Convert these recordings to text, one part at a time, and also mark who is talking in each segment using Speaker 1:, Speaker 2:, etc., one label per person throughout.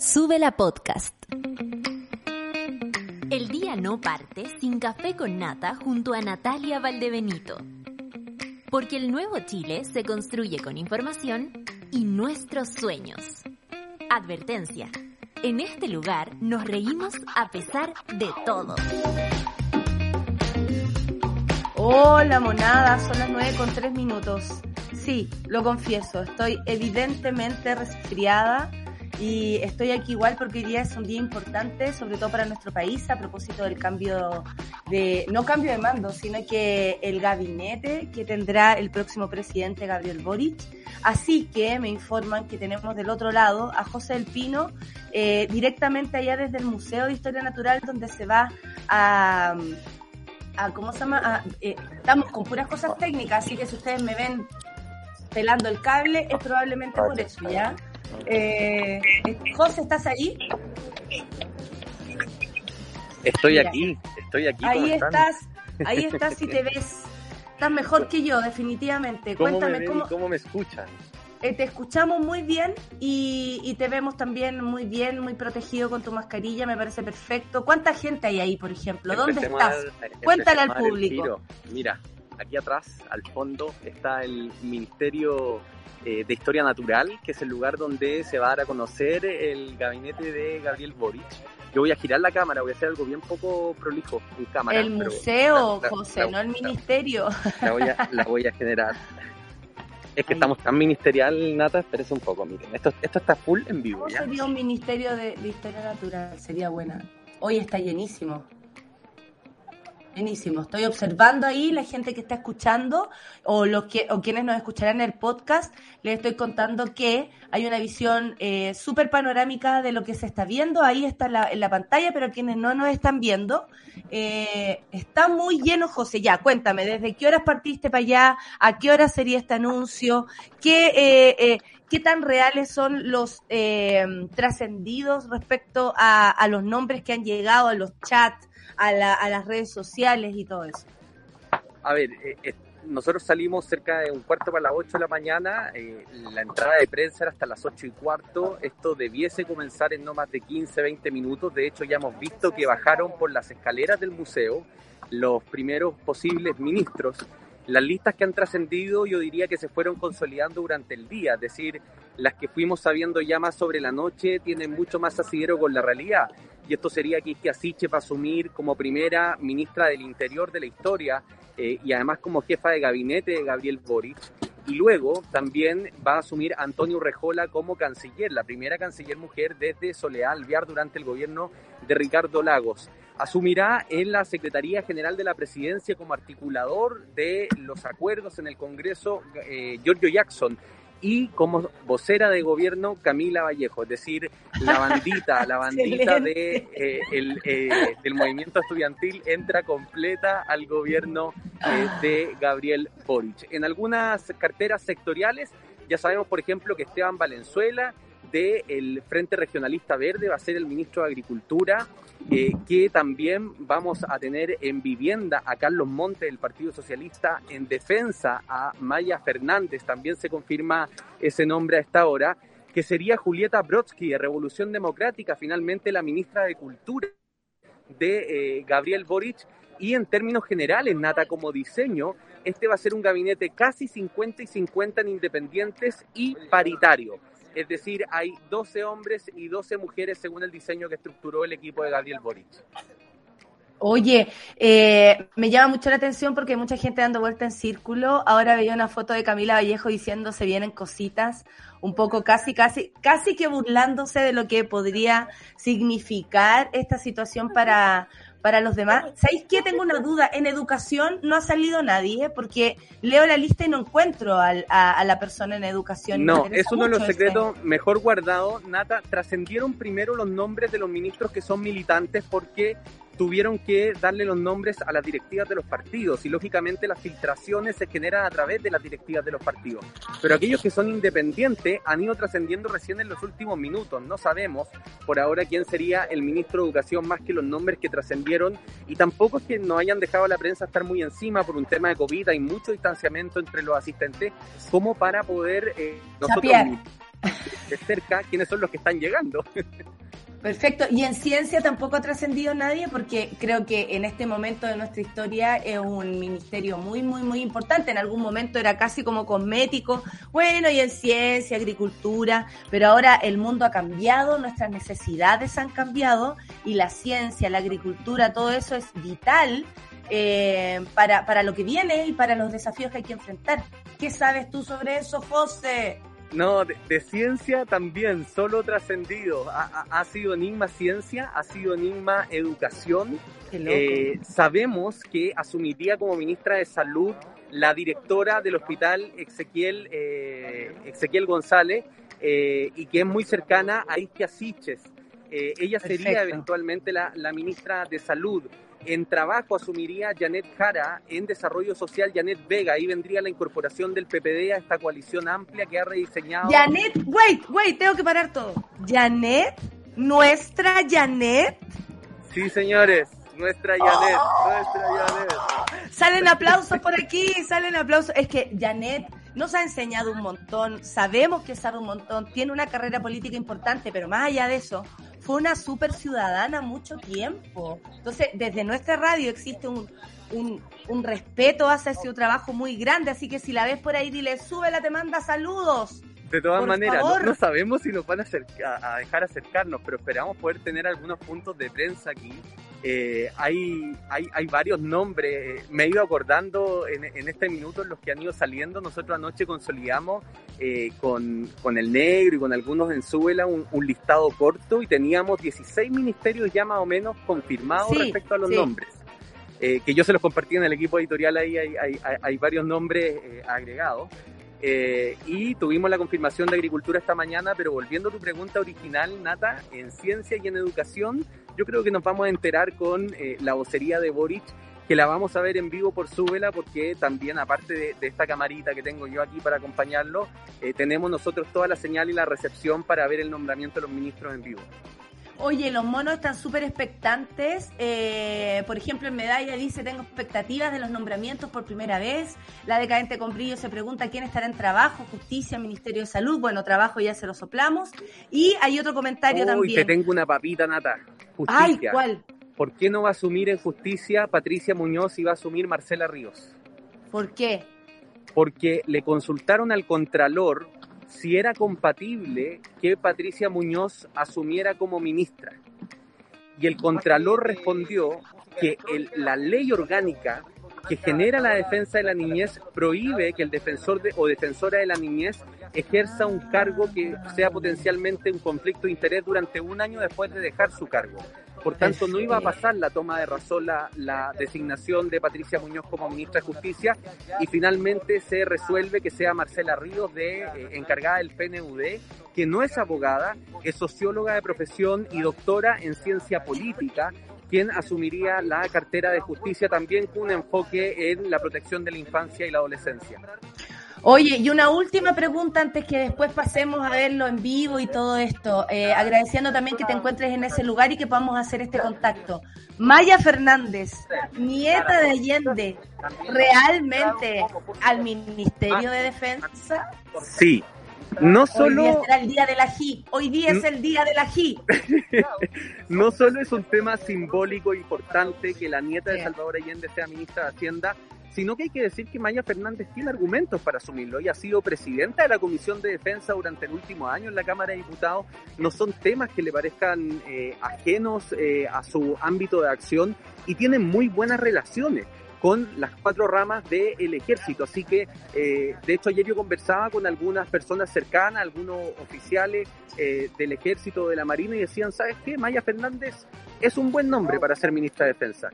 Speaker 1: Sube la podcast. El día no parte sin café con nata junto a Natalia Valdebenito. Porque el nuevo Chile se construye con información y nuestros sueños. Advertencia. En este lugar nos reímos a pesar de todo.
Speaker 2: Hola monada, son las 9 con 3 minutos. Sí, lo confieso, estoy evidentemente resfriada y estoy aquí igual porque hoy día es un día importante, sobre todo para nuestro país, a propósito del cambio de, no cambio de mando, sino que el gabinete que tendrá el próximo presidente Gabriel Boric. Así que me informan que tenemos del otro lado a José del Pino, eh, directamente allá desde el Museo de Historia Natural, donde se va a, a ¿cómo se llama? Eh, estamos con puras cosas técnicas, así que si ustedes me ven pelando el cable, es probablemente por eso, ¿ya? Eh, José, ¿estás ahí?
Speaker 3: Estoy aquí, estoy aquí.
Speaker 2: Ahí estás, ahí estás y te ves. Estás mejor que yo, definitivamente. Cuéntame
Speaker 3: me
Speaker 2: cómo,
Speaker 3: cómo me escuchan.
Speaker 2: Eh, te escuchamos muy bien y, y, te vemos también muy bien, muy protegido con tu mascarilla, me parece perfecto. ¿Cuánta gente hay ahí, por ejemplo? ¿Dónde estás? Cuéntale al público.
Speaker 3: Mira, aquí atrás, al fondo, está el Ministerio eh, de Historia Natural, que es el lugar donde se va a dar a conocer el gabinete de Gabriel Boric. Yo voy a girar la cámara, voy a hacer algo bien poco prolijo en cámara.
Speaker 2: El museo, la, la, José, la, no el ministerio.
Speaker 3: La voy, a, la voy a generar. Es que Ay. estamos tan ministerial, Nata, espérese un poco, miren. Esto, esto está full en vivo.
Speaker 2: ¿Cómo
Speaker 3: ¿ya?
Speaker 2: sería un ministerio de, de historia natural? Sería buena. Hoy está llenísimo. Buenísimo. Estoy observando ahí la gente que está escuchando o los que o quienes nos escucharán en el podcast. Les estoy contando que hay una visión eh, súper panorámica de lo que se está viendo. Ahí está en la pantalla, pero quienes no nos están viendo, eh, está muy lleno, José. Ya, cuéntame, ¿desde qué horas partiste para allá? ¿A qué hora sería este anuncio? ¿Qué, eh, qué tan reales son los trascendidos respecto a los nombres que han llegado, a los chats? A, la, a, las redes sociales y todo eso?
Speaker 3: A ver, eh, nosotros salimos cerca de un cuarto para las 8 de la mañana, eh, la entrada de prensa era hasta las 8 y cuarto, esto debiese comenzar en no más de 15, 20 minutos, de hecho ya hemos visto que bajaron por las escaleras del museo los primeros posibles ministros. Las listas que han trascendido yo diría que se fueron consolidando durante el día, es decir, las que fuimos sabiendo ya más sobre la noche tienen mucho más asidero con la realidad y esto sería que Asiche para asumir como primera ministra del Interior de la historia eh, y además como jefa de gabinete de Gabriel Boric. Y luego también va a asumir Antonio Rejola como canciller, la primera canciller mujer desde Soledad Alvear durante el gobierno de Ricardo Lagos. Asumirá en la Secretaría General de la Presidencia como articulador de los acuerdos en el Congreso eh, Giorgio Jackson, y como vocera de gobierno Camila Vallejo, es decir, la bandita, la bandita de, eh, el, eh, del movimiento estudiantil entra completa al gobierno eh, de Gabriel Boric. En algunas carteras sectoriales ya sabemos, por ejemplo, que Esteban Valenzuela del Frente Regionalista Verde va a ser el ministro de Agricultura, eh, que también vamos a tener en vivienda a Carlos Monte del Partido Socialista, en defensa a Maya Fernández, también se confirma ese nombre a esta hora, que sería Julieta Brodsky de Revolución Democrática, finalmente la ministra de Cultura de eh, Gabriel Boric, y en términos generales, Nata, como diseño, este va a ser un gabinete casi 50 y 50 en independientes y paritario. Es decir, hay 12 hombres y 12 mujeres según el diseño que estructuró el equipo de Gabriel Boric.
Speaker 2: Oye, eh, me llama mucho la atención porque hay mucha gente dando vuelta en círculo. Ahora veía una foto de Camila Vallejo diciendo se vienen cositas, un poco casi, casi, casi que burlándose de lo que podría significar esta situación para, para los demás. ¿Sabéis qué? Tengo una duda. En educación no ha salido nadie porque leo la lista y no encuentro al, a, a, la persona en educación.
Speaker 3: No, es uno de los secretos este. mejor guardados. Nata, trascendieron primero los nombres de los ministros que son militantes porque tuvieron que darle los nombres a las directivas de los partidos y lógicamente las filtraciones se generan a través de las directivas de los partidos. Pero aquellos que son independientes han ido trascendiendo recién en los últimos minutos. No sabemos por ahora quién sería el ministro de Educación más que los nombres que trascendieron y tampoco es que nos hayan dejado a la prensa estar muy encima por un tema de COVID. Hay mucho distanciamiento entre los asistentes como para poder eh, nosotros... de cerca quiénes son los que están llegando.
Speaker 2: Perfecto. Y en ciencia tampoco ha trascendido nadie porque creo que en este momento de nuestra historia es un ministerio muy, muy, muy importante. En algún momento era casi como cosmético. Bueno, y en ciencia, agricultura, pero ahora el mundo ha cambiado, nuestras necesidades han cambiado y la ciencia, la agricultura, todo eso es vital eh, para, para lo que viene y para los desafíos que hay que enfrentar. ¿Qué sabes tú sobre eso, José?
Speaker 3: No, de, ciencia también, solo trascendido. Ha, ha, sido enigma ciencia, ha sido enigma educación. Eh, sabemos que asumiría como ministra de Salud la directora del hospital Ezequiel, eh, Ezequiel González eh, y que es muy cercana a Isquia Siches. ella sería eventualmente la, la ministra de Salud. En trabajo asumiría Janet Jara, en desarrollo social Janet Vega. Ahí vendría la incorporación del PPD a esta coalición amplia que ha rediseñado.
Speaker 2: Janet, wait, wait, tengo que parar todo. Janet, nuestra Janet.
Speaker 3: Sí, señores, nuestra Janet, nuestra Janet.
Speaker 2: Salen aplausos por aquí, salen aplausos. Es que Janet nos ha enseñado un montón, sabemos que sabe un montón, tiene una carrera política importante, pero más allá de eso, fue una super ciudadana mucho tiempo. Entonces, desde nuestra radio existe un, un, respeto hacia su trabajo muy grande, así que si la ves por ahí, dile, súbela, te manda saludos.
Speaker 3: De todas maneras, no, sabemos si nos van a, a, dejar acercarnos, pero esperamos poder tener algunos puntos de prensa aquí. Eh, hay, hay, hay, varios nombres, me he ido acordando en, en, este minuto en los que han ido saliendo. Nosotros anoche consolidamos eh, con, con, el negro y con algunos en Súbela un, un, listado corto y teníamos 16 ministerios ya más o menos confirmados respecto a los nombres. Eh, que yo se los compartí en el equipo editorial, ahí hay, hay, hay varios nombres agregados. Eh, y tuvimos la confirmación de agricultura esta mañana, pero volviendo a tu pregunta original, Nata, en ciencia y en educación, yo creo que nos vamos a enterar con eh, la vocería de Boric, que la vamos a ver en vivo por Súbela, porque también, aparte de, esta camarita que tengo yo aquí para acompañarlo, eh, tenemos nosotros toda la señal y la recepción para ver el nombramiento de los ministros en vivo.
Speaker 2: Oye, los monos están súper expectantes. Eh, por ejemplo, en Medalla dice, tengo expectativas de los nombramientos por primera vez. La decadente con brillo se pregunta quién estará en trabajo, justicia, Ministerio de Salud. Bueno, trabajo ya se lo soplamos. Y hay otro comentario Uy, también.
Speaker 3: te tengo una papita, Nata.
Speaker 2: Justicia. Ay, ¿cuál?
Speaker 3: ¿Por qué no va a asumir en justicia Patricia Muñoz y va a asumir Marcela Ríos?
Speaker 2: ¿Por qué?
Speaker 3: Porque le consultaron al Contralor si era compatible que Patricia Muñoz asumiera como ministra. Y el Contralor respondió que la ley orgánica que genera la defensa de la niñez prohíbe que el defensor o defensora de la niñez ejerza un cargo que sea potencialmente un conflicto de interés durante un año después de dejar su cargo. Por tanto, no iba a pasar la toma de razón la, designación de Patricia Muñoz como ministra de Justicia y finalmente se resuelve que sea Marcela Ríos, de, eh, encargada del PNUD, que no es abogada, es socióloga de profesión y doctora en ciencia política, quien asumiría la cartera de justicia también con un enfoque en la protección de la infancia y la adolescencia.
Speaker 2: Oye, y una última pregunta antes que después pasemos a verlo en vivo y todo esto, eh, agradeciendo también que te encuentres en ese lugar y que podamos hacer este contacto. Maya Fernández, nieta de Allende, ¿realmente al Ministerio de Defensa?
Speaker 3: Sí, no solo...
Speaker 2: Hoy día será el día del ají, hoy día es el día del ají.
Speaker 3: no solo es un tema simbólico importante que la nieta de Salvador Allende sea ministra de Hacienda, sino que hay que decir que Maya Fernández tiene argumentos para asumirlo. y ha sido presidenta de la Comisión de Defensa durante el último año en la Cámara de Diputados. No son temas que le parezcan eh, ajenos eh, a su ámbito de acción y tiene muy buenas relaciones con las cuatro ramas del ejército. Así que, eh, de hecho, ayer yo conversaba con algunas personas cercanas, algunos oficiales del ejército, de la Marina, y decían, ¿sabes qué? Maya Fernández es un buen nombre para ser ministra de Defensa.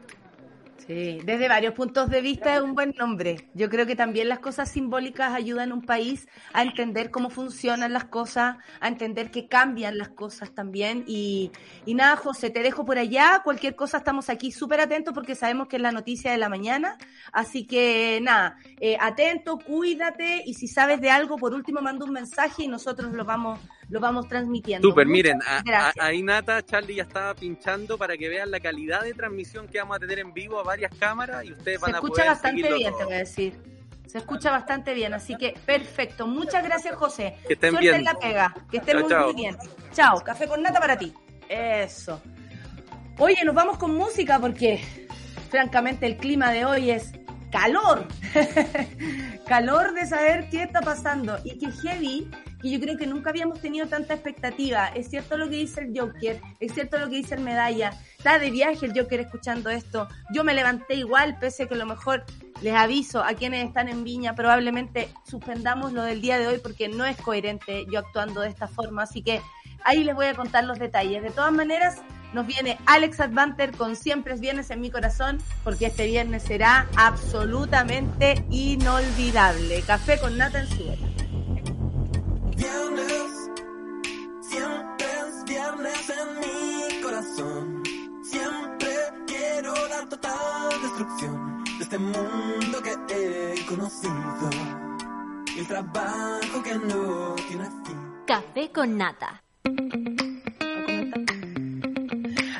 Speaker 2: Sí, desde varios puntos de vista es un buen nombre. Yo creo que también las cosas simbólicas ayudan a un país a entender cómo funcionan las cosas, a entender que cambian las cosas también. Y, y nada, José, te dejo por allá. Cualquier cosa estamos aquí súper atentos porque sabemos que es la noticia de la mañana. Así que nada, eh, atento, cuídate y si sabes de algo, por último manda un mensaje y nosotros lo vamos lo vamos transmitiendo.
Speaker 3: Súper, miren, ahí Nata, Charlie ya estaba pinchando para que vean la calidad de transmisión que vamos a tener en vivo a varias cámaras y ustedes van
Speaker 2: Se
Speaker 3: a
Speaker 2: escucha bastante bien, te voy a decir. Se escucha bastante bien, así que perfecto. Muchas gracias, José.
Speaker 3: Que estén
Speaker 2: Suerte
Speaker 3: bien.
Speaker 2: en la pega. Que estén
Speaker 3: Chao,
Speaker 2: muy,
Speaker 3: chao.
Speaker 2: muy bien. Chao. Café con nata para ti. Eso. Oye, nos vamos con música porque, francamente, el clima de hoy es calor. calor de saber qué está pasando. Y que heavy, que yo creo que nunca habíamos tenido tanta expectativa. Es cierto lo que dice el Joker, es cierto lo que dice el Medalla. Está de viaje el Joker escuchando esto. Yo me levanté igual, pese a que a lo mejor les aviso a quienes están en Viña, probablemente suspendamos lo del día de hoy porque no es coherente yo actuando de esta forma. Así que ahí les voy a contar los detalles. De todas maneras, nos viene Alex Advanter con Siempre es Viernes en mi corazón, porque este viernes será absolutamente inolvidable. Café con nata en
Speaker 4: Viernes, siempre es viernes en mi corazón. Siempre quiero la total destrucción de este mundo que he conocido. El trabajo que no tiene fin.
Speaker 1: Café con nata.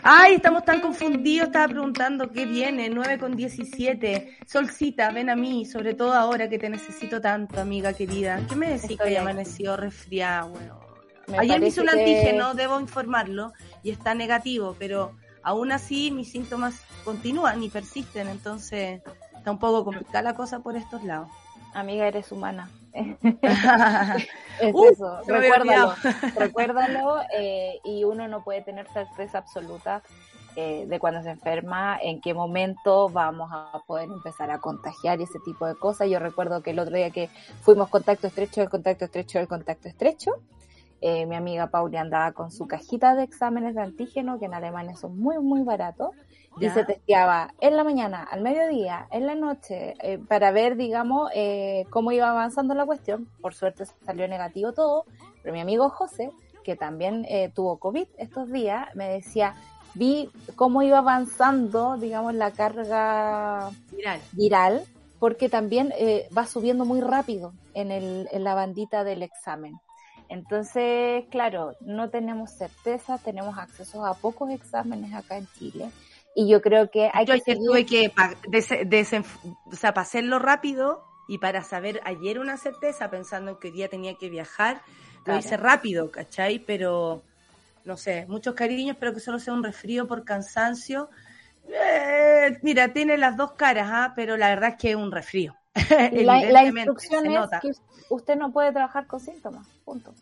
Speaker 2: Ay, estamos tan confundidos. Estaba preguntando qué viene. 9 con 17. Solcita, ven a mí, sobre todo ahora que te necesito tanto, amiga querida. ¿Qué me decís que
Speaker 5: Estoy aquí.
Speaker 2: amanecido resfriada?
Speaker 5: Me
Speaker 2: Ayer me hice un
Speaker 5: que-
Speaker 2: antígeno, debo informarlo, y está negativo, pero aún así mis síntomas continúan y persisten, entonces está un poco complicada la cosa por estos lados.
Speaker 5: Amiga, eres humana. Es
Speaker 2: Uh,
Speaker 5: eso, recuérdalo, recuérdalo eh, y uno no puede tener certeza absoluta eh, de cuando se enferma, en qué momento vamos a poder empezar a contagiar y ese tipo de cosas. Yo recuerdo que el otro día que fuimos contacto estrecho, el contacto estrecho, el contacto estrecho, eh, mi amiga Pauli andaba con su cajita de exámenes de antígeno, que en Alemania son muy, muy baratos, y
Speaker 2: Ya.
Speaker 5: se testeaba en la mañana, al mediodía, en la noche, eh, para ver, digamos, eh, cómo iba avanzando la cuestión. Por suerte salió negativo todo, pero mi amigo José, que también eh, tuvo COVID estos días, me decía, vi cómo iba avanzando, digamos, la carga
Speaker 2: Viral.
Speaker 5: viral, porque también eh, va subiendo muy rápido en, el, en la bandita del examen. Entonces, claro, no tenemos certeza, tenemos acceso a pocos exámenes acá en Chile. Y yo creo que hay
Speaker 2: Yo
Speaker 5: que
Speaker 2: ayer
Speaker 5: seguir-
Speaker 2: tuve que, pa- desenf- o sea, para hacerlo rápido y para saber ayer una certeza, pensando que hoy día tenía que viajar, lo
Speaker 5: Claro.
Speaker 2: hice rápido, ¿cachai? Pero, no sé, muchos cariños, espero que solo sea un resfrío por cansancio. Eh, mira, tiene las dos caras, ¿ah? pero la verdad es que es un resfrío.
Speaker 5: La, la instrucción es que usted no puede trabajar con síntomas, punto.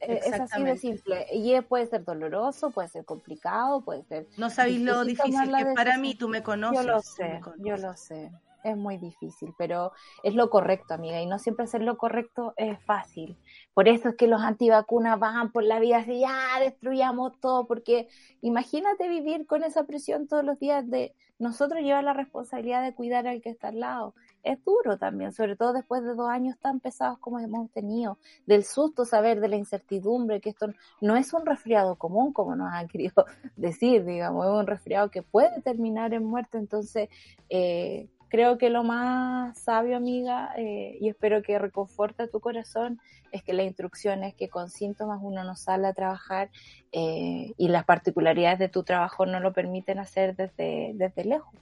Speaker 5: Eh, Es así de simple. Y puede ser doloroso, puede ser complicado, puede ser...
Speaker 2: No sabéis lo
Speaker 5: difícil
Speaker 2: que para mí, tú me conoces.
Speaker 5: Yo lo sé, yo lo sé. Es muy difícil, pero es lo correcto, amiga, y no siempre hacer lo correcto es fácil. Por eso es que los antivacunas van por la vida así, ya destruyamos todo, porque imagínate vivir con esa presión todos los días de nosotros llevar la responsabilidad de cuidar al que está al lado. Es duro también, sobre todo después de dos años tan pesados como hemos tenido, del susto saber de la incertidumbre, que esto no es un resfriado común, como nos han querido decir, digamos, es un resfriado que puede terminar en muerte, entonces eh, creo que lo más sabio, amiga, eh, y espero que reconforte tu corazón, es que la instrucción es que con síntomas uno no sale a trabajar eh, y las particularidades de tu trabajo no lo permiten hacer desde, desde lejos.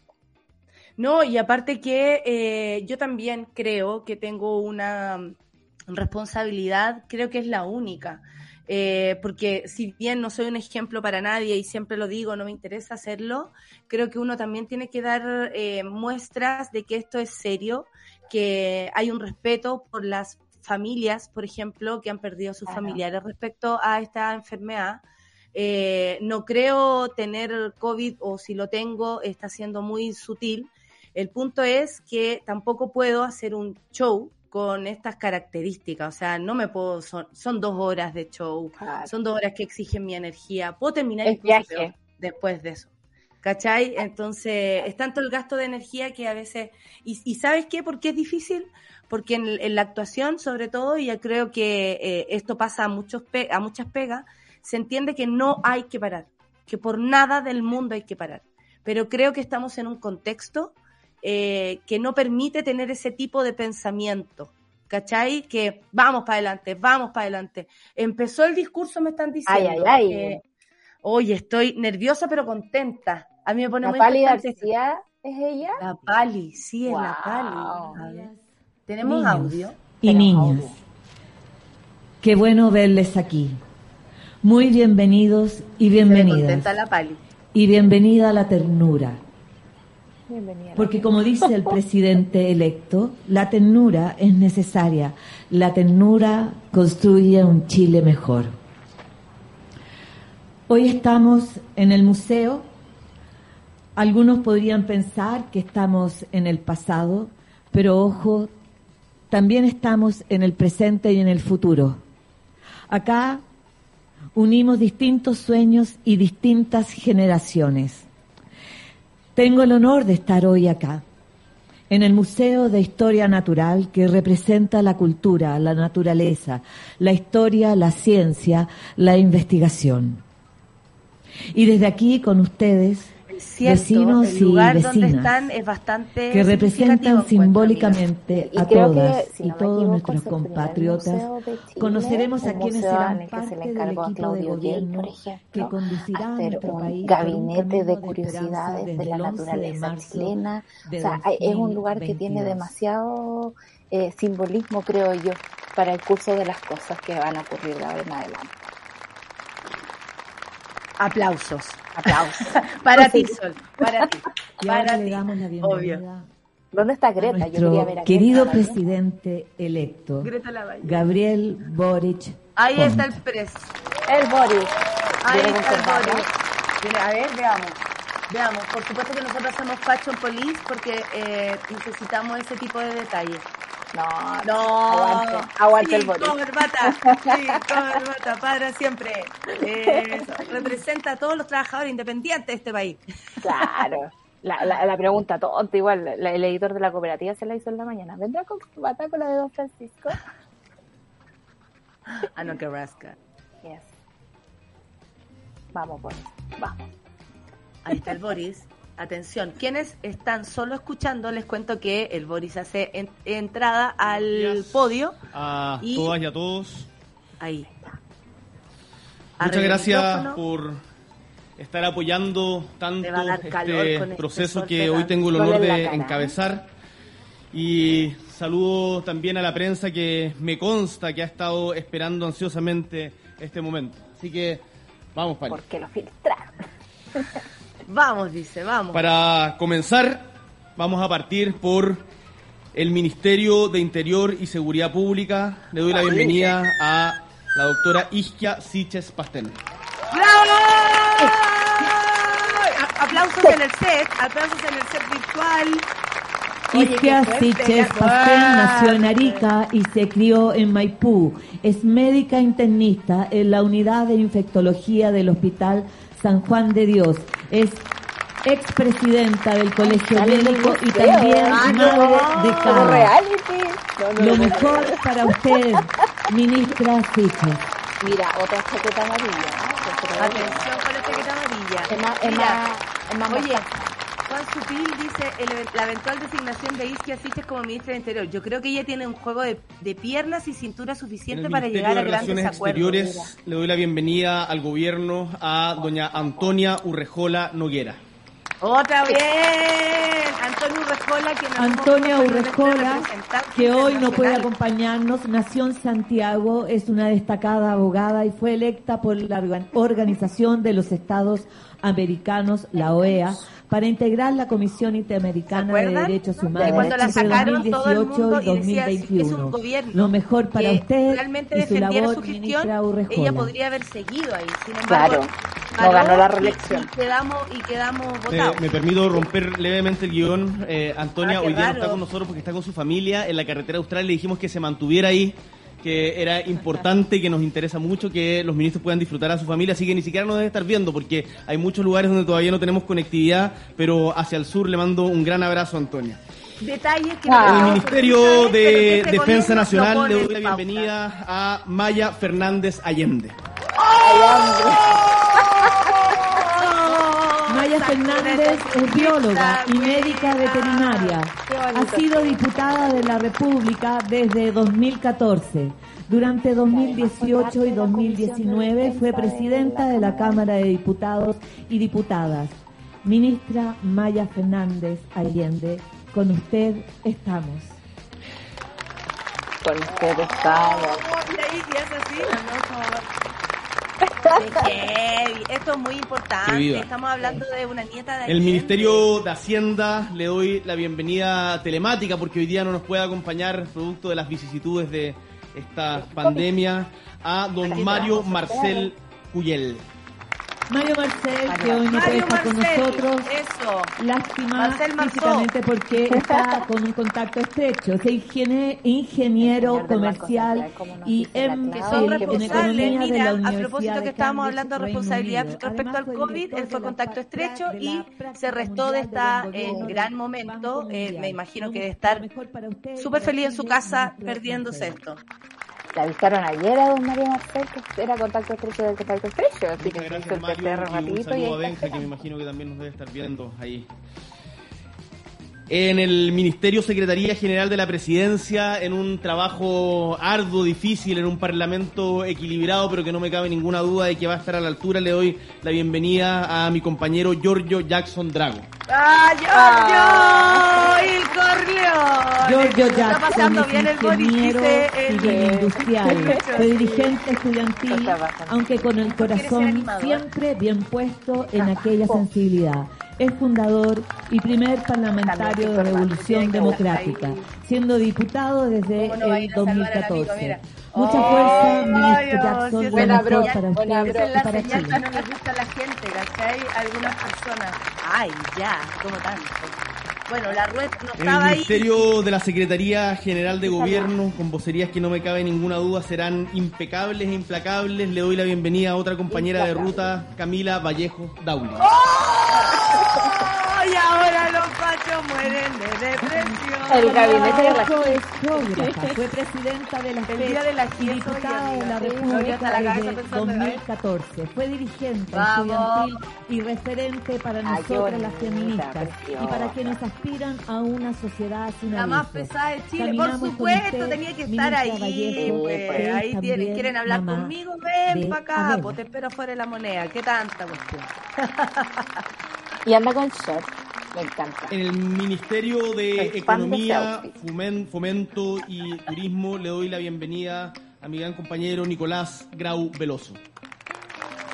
Speaker 2: No, y aparte que eh, yo también creo que tengo una mm, responsabilidad, creo que es la única, eh, porque si bien no soy un ejemplo para nadie y siempre lo digo, no me interesa hacerlo, creo que uno también tiene que dar eh, muestras de que esto es serio, que hay un respeto por las familias, por ejemplo, que han perdido a sus
Speaker 5: Claro.
Speaker 2: familiares respecto a esta enfermedad. Eh, no creo tener COVID o si lo tengo está siendo muy sutil. El punto es que tampoco puedo hacer un show con estas características. O sea, no me puedo, son, son dos horas de show, son dos horas que exigen mi energía. Puedo terminar incluso
Speaker 5: viaje.
Speaker 2: peor después de eso. ¿Cachai? Entonces, es tanto el gasto de energía que a veces... ¿Y, y sabes qué? ¿Por qué es difícil? Porque en, en la actuación, sobre todo, y yo creo que eh, esto pasa a, muchos pe- a muchas pegas, se entiende que no hay que parar, que por nada del mundo hay que parar. Pero creo que estamos en un contexto eh, que no permite tener ese tipo de pensamiento. ¿Cachai? Que vamos para adelante, vamos para adelante. Empezó el discurso, me están diciendo.
Speaker 5: Ay, ay, ay.
Speaker 2: que, Oye, estoy nerviosa pero contenta. A mí me pone
Speaker 5: La
Speaker 2: muy
Speaker 5: Pali
Speaker 2: importante-
Speaker 5: García es ella.
Speaker 2: La Pali, sí, es la. Pali. Tenemos
Speaker 6: Niños
Speaker 2: audio.
Speaker 6: y
Speaker 5: Tenemos
Speaker 6: niñas.
Speaker 5: audio.
Speaker 6: Qué bueno verles aquí. Muy bienvenidos y
Speaker 2: Se
Speaker 6: bienvenidas.
Speaker 2: contenta la Pali.
Speaker 6: Y bienvenida a la ternura.
Speaker 5: Bienvenida.
Speaker 6: Porque como dice el presidente electo, la ternura es necesaria. La ternura construye un Chile mejor. Hoy estamos en el museo. Algunos podrían pensar que estamos en el pasado, pero ojo, también estamos en el presente y en el futuro. Acá unimos distintos sueños y distintas generaciones. Tengo el honor de estar hoy acá, en el Museo de Historia Natural que representa la cultura, la naturaleza, la historia, la ciencia, la investigación. Y desde aquí con ustedes,
Speaker 2: Es cierto,
Speaker 6: vecinos
Speaker 2: el lugar
Speaker 6: y
Speaker 2: donde
Speaker 6: vecinas,
Speaker 2: están es bastante
Speaker 6: que representan simbólicamente
Speaker 5: Y
Speaker 6: a
Speaker 5: creo que,
Speaker 6: todas
Speaker 5: si
Speaker 6: y
Speaker 5: no
Speaker 6: todos
Speaker 5: equivoco,
Speaker 6: nuestros compatriotas,
Speaker 5: de Chile,
Speaker 6: conoceremos a quienes
Speaker 5: en
Speaker 6: serán
Speaker 5: el que se
Speaker 6: parte
Speaker 5: le
Speaker 6: del
Speaker 5: encargó a
Speaker 6: equipo de gobierno
Speaker 5: por ejemplo,
Speaker 6: que conducirá a
Speaker 5: hacer
Speaker 6: nuestro
Speaker 5: un
Speaker 6: país
Speaker 5: gabinete de
Speaker 6: de
Speaker 5: curiosidades
Speaker 6: esperanza
Speaker 5: de la
Speaker 6: desde el 11 de
Speaker 5: naturaleza
Speaker 6: marzo
Speaker 5: chilena.
Speaker 6: de
Speaker 5: O sea, hay- es un lugar que tiene
Speaker 6: 2022.
Speaker 5: demasiado eh, simbolismo, creo yo, para el curso de las cosas que van a ocurrir de ahora en adelante.
Speaker 2: Aplausos.
Speaker 5: Aplausos.
Speaker 2: Para ti, Sol. Para ti.
Speaker 6: Y ahora
Speaker 2: Para
Speaker 6: le
Speaker 2: ti.
Speaker 6: damos la
Speaker 2: Obvio.
Speaker 5: ¿Dónde está
Speaker 6: a
Speaker 5: Greta? Yo quería ver
Speaker 6: nuestro
Speaker 5: a
Speaker 6: querido presidente electo,
Speaker 2: Greta Lavalle.
Speaker 6: Gabriel Boric.
Speaker 2: Ahí está el pres.
Speaker 5: El Boris.
Speaker 2: Ahí
Speaker 5: Viene
Speaker 2: está el. Boris. Viene, A ver, veamos. Veamos. Por supuesto que nosotros hacemos Fashion Police porque eh, necesitamos ese tipo de detalles.
Speaker 5: No,
Speaker 2: No,
Speaker 5: Aguante, aguante
Speaker 2: sí,
Speaker 5: el Boris.
Speaker 2: Corbata, sí, corbata, para siempre. Eso. Representa a todos los trabajadores independientes de este país.
Speaker 5: Claro. La, la, la pregunta tonta, igual, la- el editor de la cooperativa se la hizo en la mañana. ¿Vendrá con corbata con la de Don Francisco?
Speaker 2: Ah, no, que rasca.
Speaker 5: Yes. Vamos, Boris. Vamos.
Speaker 2: Ahí está el Boris. Atención, quienes están solo escuchando, les cuento que el Boris hace en- entrada al podio.
Speaker 7: a
Speaker 2: Y-
Speaker 7: todas y a todos.
Speaker 2: Ahí.
Speaker 7: Muchas
Speaker 2: Arriba el
Speaker 7: gracias por estar apoyando tanto este
Speaker 2: este
Speaker 7: proceso que hoy tengo el honor de
Speaker 5: cara.
Speaker 7: encabezar. Y saludo también a la prensa que me consta que ha estado esperando ansiosamente este momento. Así que vamos, Pali.
Speaker 5: Porque lo filtraron.
Speaker 2: Vamos, dice, vamos.
Speaker 7: Para comenzar, vamos a partir por el Ministerio de Interior y Seguridad Pública. Le doy la bienvenida a la doctora Isquia Siches Pastel.
Speaker 2: ¡Bravo! A- Aplausos en el set, aplausos en el set virtual.
Speaker 6: Isquia Siches Pastel nació en. Arica y se crió en Maipú. Es médica internista en la unidad de infectología del Hospital San Juan de Dios. Es expresidenta del Colegio
Speaker 5: del
Speaker 6: Médico y también
Speaker 5: Ah,
Speaker 6: madre
Speaker 5: no,
Speaker 6: de Cava.
Speaker 5: reality. No, no,
Speaker 6: Lo
Speaker 5: no,
Speaker 6: mejor para usted, ministra Siches.
Speaker 5: Mira, otra chaqueta amarilla. ¿no?
Speaker 2: Atención con la chaqueta amarilla.
Speaker 5: Es más
Speaker 2: Oye, Juan Supil dice el- la eventual designación de Isquia Siches como ministra del Interior. Yo creo que ella tiene un juego de, de piernas y cintura
Speaker 7: En
Speaker 2: suficiente para llegar a
Speaker 7: de
Speaker 2: grandes
Speaker 7: Relaciones
Speaker 2: acuerdos.
Speaker 7: Exteriores le doy la bienvenida al gobierno a doña Antonia Urrejola Noguera.
Speaker 2: Otra vez, Antonio Urrejola, que nos
Speaker 6: Antonia Urrejola, que hoy no puede acompañarnos, nació en Santiago, es una destacada abogada y fue electa por la organ- Organización de los Estados Americanos, la OEA, para integrar la Comisión Interamericana
Speaker 2: ¿Se
Speaker 6: de? Derechos
Speaker 5: De
Speaker 6: Humanos
Speaker 2: cuando la
Speaker 6: entre
Speaker 2: sacaron todo el
Speaker 6: 2018
Speaker 2: mundo
Speaker 6: y
Speaker 2: y decía que es un
Speaker 6: 2021.
Speaker 2: gobierno
Speaker 6: Lo mejor para usted
Speaker 2: realmente
Speaker 6: y su
Speaker 2: defendiera
Speaker 6: labor,
Speaker 2: su gestión, ella podría haber seguido ahí. Sin embargo,
Speaker 5: Claro, no ganó la
Speaker 2: y-
Speaker 5: reelección.
Speaker 2: Y, quedamos, y quedamos
Speaker 7: Me,
Speaker 2: votados.
Speaker 7: me permito romper levemente el guion. Eh, Antonia
Speaker 2: Ah,
Speaker 7: hoy día no está con nosotros porque está con su familia en la carretera austral. Le dijimos que se mantuviera ahí, que era importante, que nos interesa mucho que los ministros puedan disfrutar a su familia. Así que ni siquiera nos debe estar viendo porque hay muchos lugares donde todavía no tenemos conectividad, pero hacia el sur le mando un gran abrazo a Antonia.
Speaker 2: Detalles que
Speaker 5: Ah.
Speaker 2: no
Speaker 7: En el Ministerio de
Speaker 2: este
Speaker 7: Defensa Nacional le doy la
Speaker 2: pauta.
Speaker 7: bienvenida a Maya Fernández Allende.
Speaker 6: Maya Fernández es bióloga y médica veterinaria.
Speaker 5: Bonito.
Speaker 6: Ha sido diputada de la República desde 2014. Durante 2018 y 2019 fue presidenta de la Cámara de Diputados y Diputadas. Ministra Maya Fernández Allende, con usted estamos.
Speaker 5: con ustedes estamos.
Speaker 2: Esto es muy importante. Estamos hablando de una nieta de
Speaker 7: El. Ministerio de Hacienda le doy la bienvenida telemática porque hoy día no nos puede acompañar producto de las vicisitudes de esta pandemia a don Mario Marcel Cuyel.
Speaker 6: Mario Marcel, que hoy no puede estar con nosotros.
Speaker 2: Eso.
Speaker 6: Lástima físicamente porque está con un contacto estrecho. Es ingenie- ingeniero
Speaker 5: Banco
Speaker 6: comercial
Speaker 5: Central, ¿cómo nos
Speaker 6: y en,
Speaker 2: que
Speaker 5: clave?
Speaker 2: son
Speaker 6: en
Speaker 2: responsables.
Speaker 6: economía de
Speaker 2: Mira,
Speaker 6: la
Speaker 2: a propósito
Speaker 6: de
Speaker 2: que estábamos hablando de responsabilidad respecto
Speaker 6: Además,
Speaker 2: al COVID, él fue
Speaker 6: de
Speaker 2: contacto estrecho
Speaker 6: de
Speaker 2: y se restó de esta
Speaker 6: gobierno
Speaker 2: gran momento. Eh, me imagino que de estar súper feliz en su casa perdiéndose esto.
Speaker 5: La avisaron ayer a don Mario Marcel que era contacto estrecho del contacto estrecho, así que
Speaker 7: Muchas gracias Mario y un
Speaker 5: rapidito y
Speaker 7: saludo a Benja que me imagino que también nos debe estar viendo ahí. En el Ministerio Secretaría General de la Presidencia, en un trabajo arduo, difícil, en un parlamento equilibrado, pero que no me cabe ninguna duda de que va a estar a la altura, le doy la bienvenida a mi compañero Giorgio Jackson Drago.
Speaker 2: ¡Ah, Giorgio! ¡El Corleone!
Speaker 6: Giorgio
Speaker 2: está pasando bien el Boris, el...
Speaker 6: civil industrial, fue dirigente estudiantil, aunque con el
Speaker 2: ¿Por qué eres el
Speaker 6: corazón siempre bien puesto en aquella sensibilidad. Es fundador y primer parlamentario de Revolución Democrática, siendo diputado desde
Speaker 2: ¿Cómo no va a
Speaker 6: el
Speaker 2: ir a salvar al amigo?
Speaker 6: 2014. Mucha
Speaker 2: Oh,
Speaker 6: fuerza, ministro
Speaker 2: si
Speaker 6: Jackson,
Speaker 2: es
Speaker 5: Buena broma,
Speaker 6: para
Speaker 5: buena
Speaker 2: es la
Speaker 6: para
Speaker 2: señal
Speaker 6: Chile.
Speaker 2: que no les gusta a la gente, ¿cachai? Algunas personas. Ay, ya, como tanto. Bueno, la red no
Speaker 7: En el
Speaker 2: estaba ahí.
Speaker 7: Ministerio de la Secretaría General de Gobierno, con vocerías que no me cabe ninguna duda, serán impecables e implacables. Le doy la bienvenida a otra compañera de ruta, Camila Vallejo Dauli.
Speaker 2: ¡Oh! Y ahora los pachos mueren de depresión.
Speaker 5: El gabinete de la
Speaker 6: geógrafa, fue presidenta de la
Speaker 2: día de la
Speaker 6: y diputada de la. República desde
Speaker 2: pensando, ¿eh?
Speaker 6: 2014. Fue dirigente estudiantil y referente para nosotras las feministas y para quienes aspiran a una sociedad sin
Speaker 2: La más pesada de Chile, por supuesto, tenía que estar ahí. Pues, ahí tienen, quieren hablar conmigo, ven para acá, pues te espero fuera de la moneda. ¿Qué tanta cuestión?
Speaker 5: Y anda con short, me encanta.
Speaker 7: En el Ministerio de Economía, Fomento y Turismo le doy la bienvenida a mi gran compañero Nicolás Grau Veloso.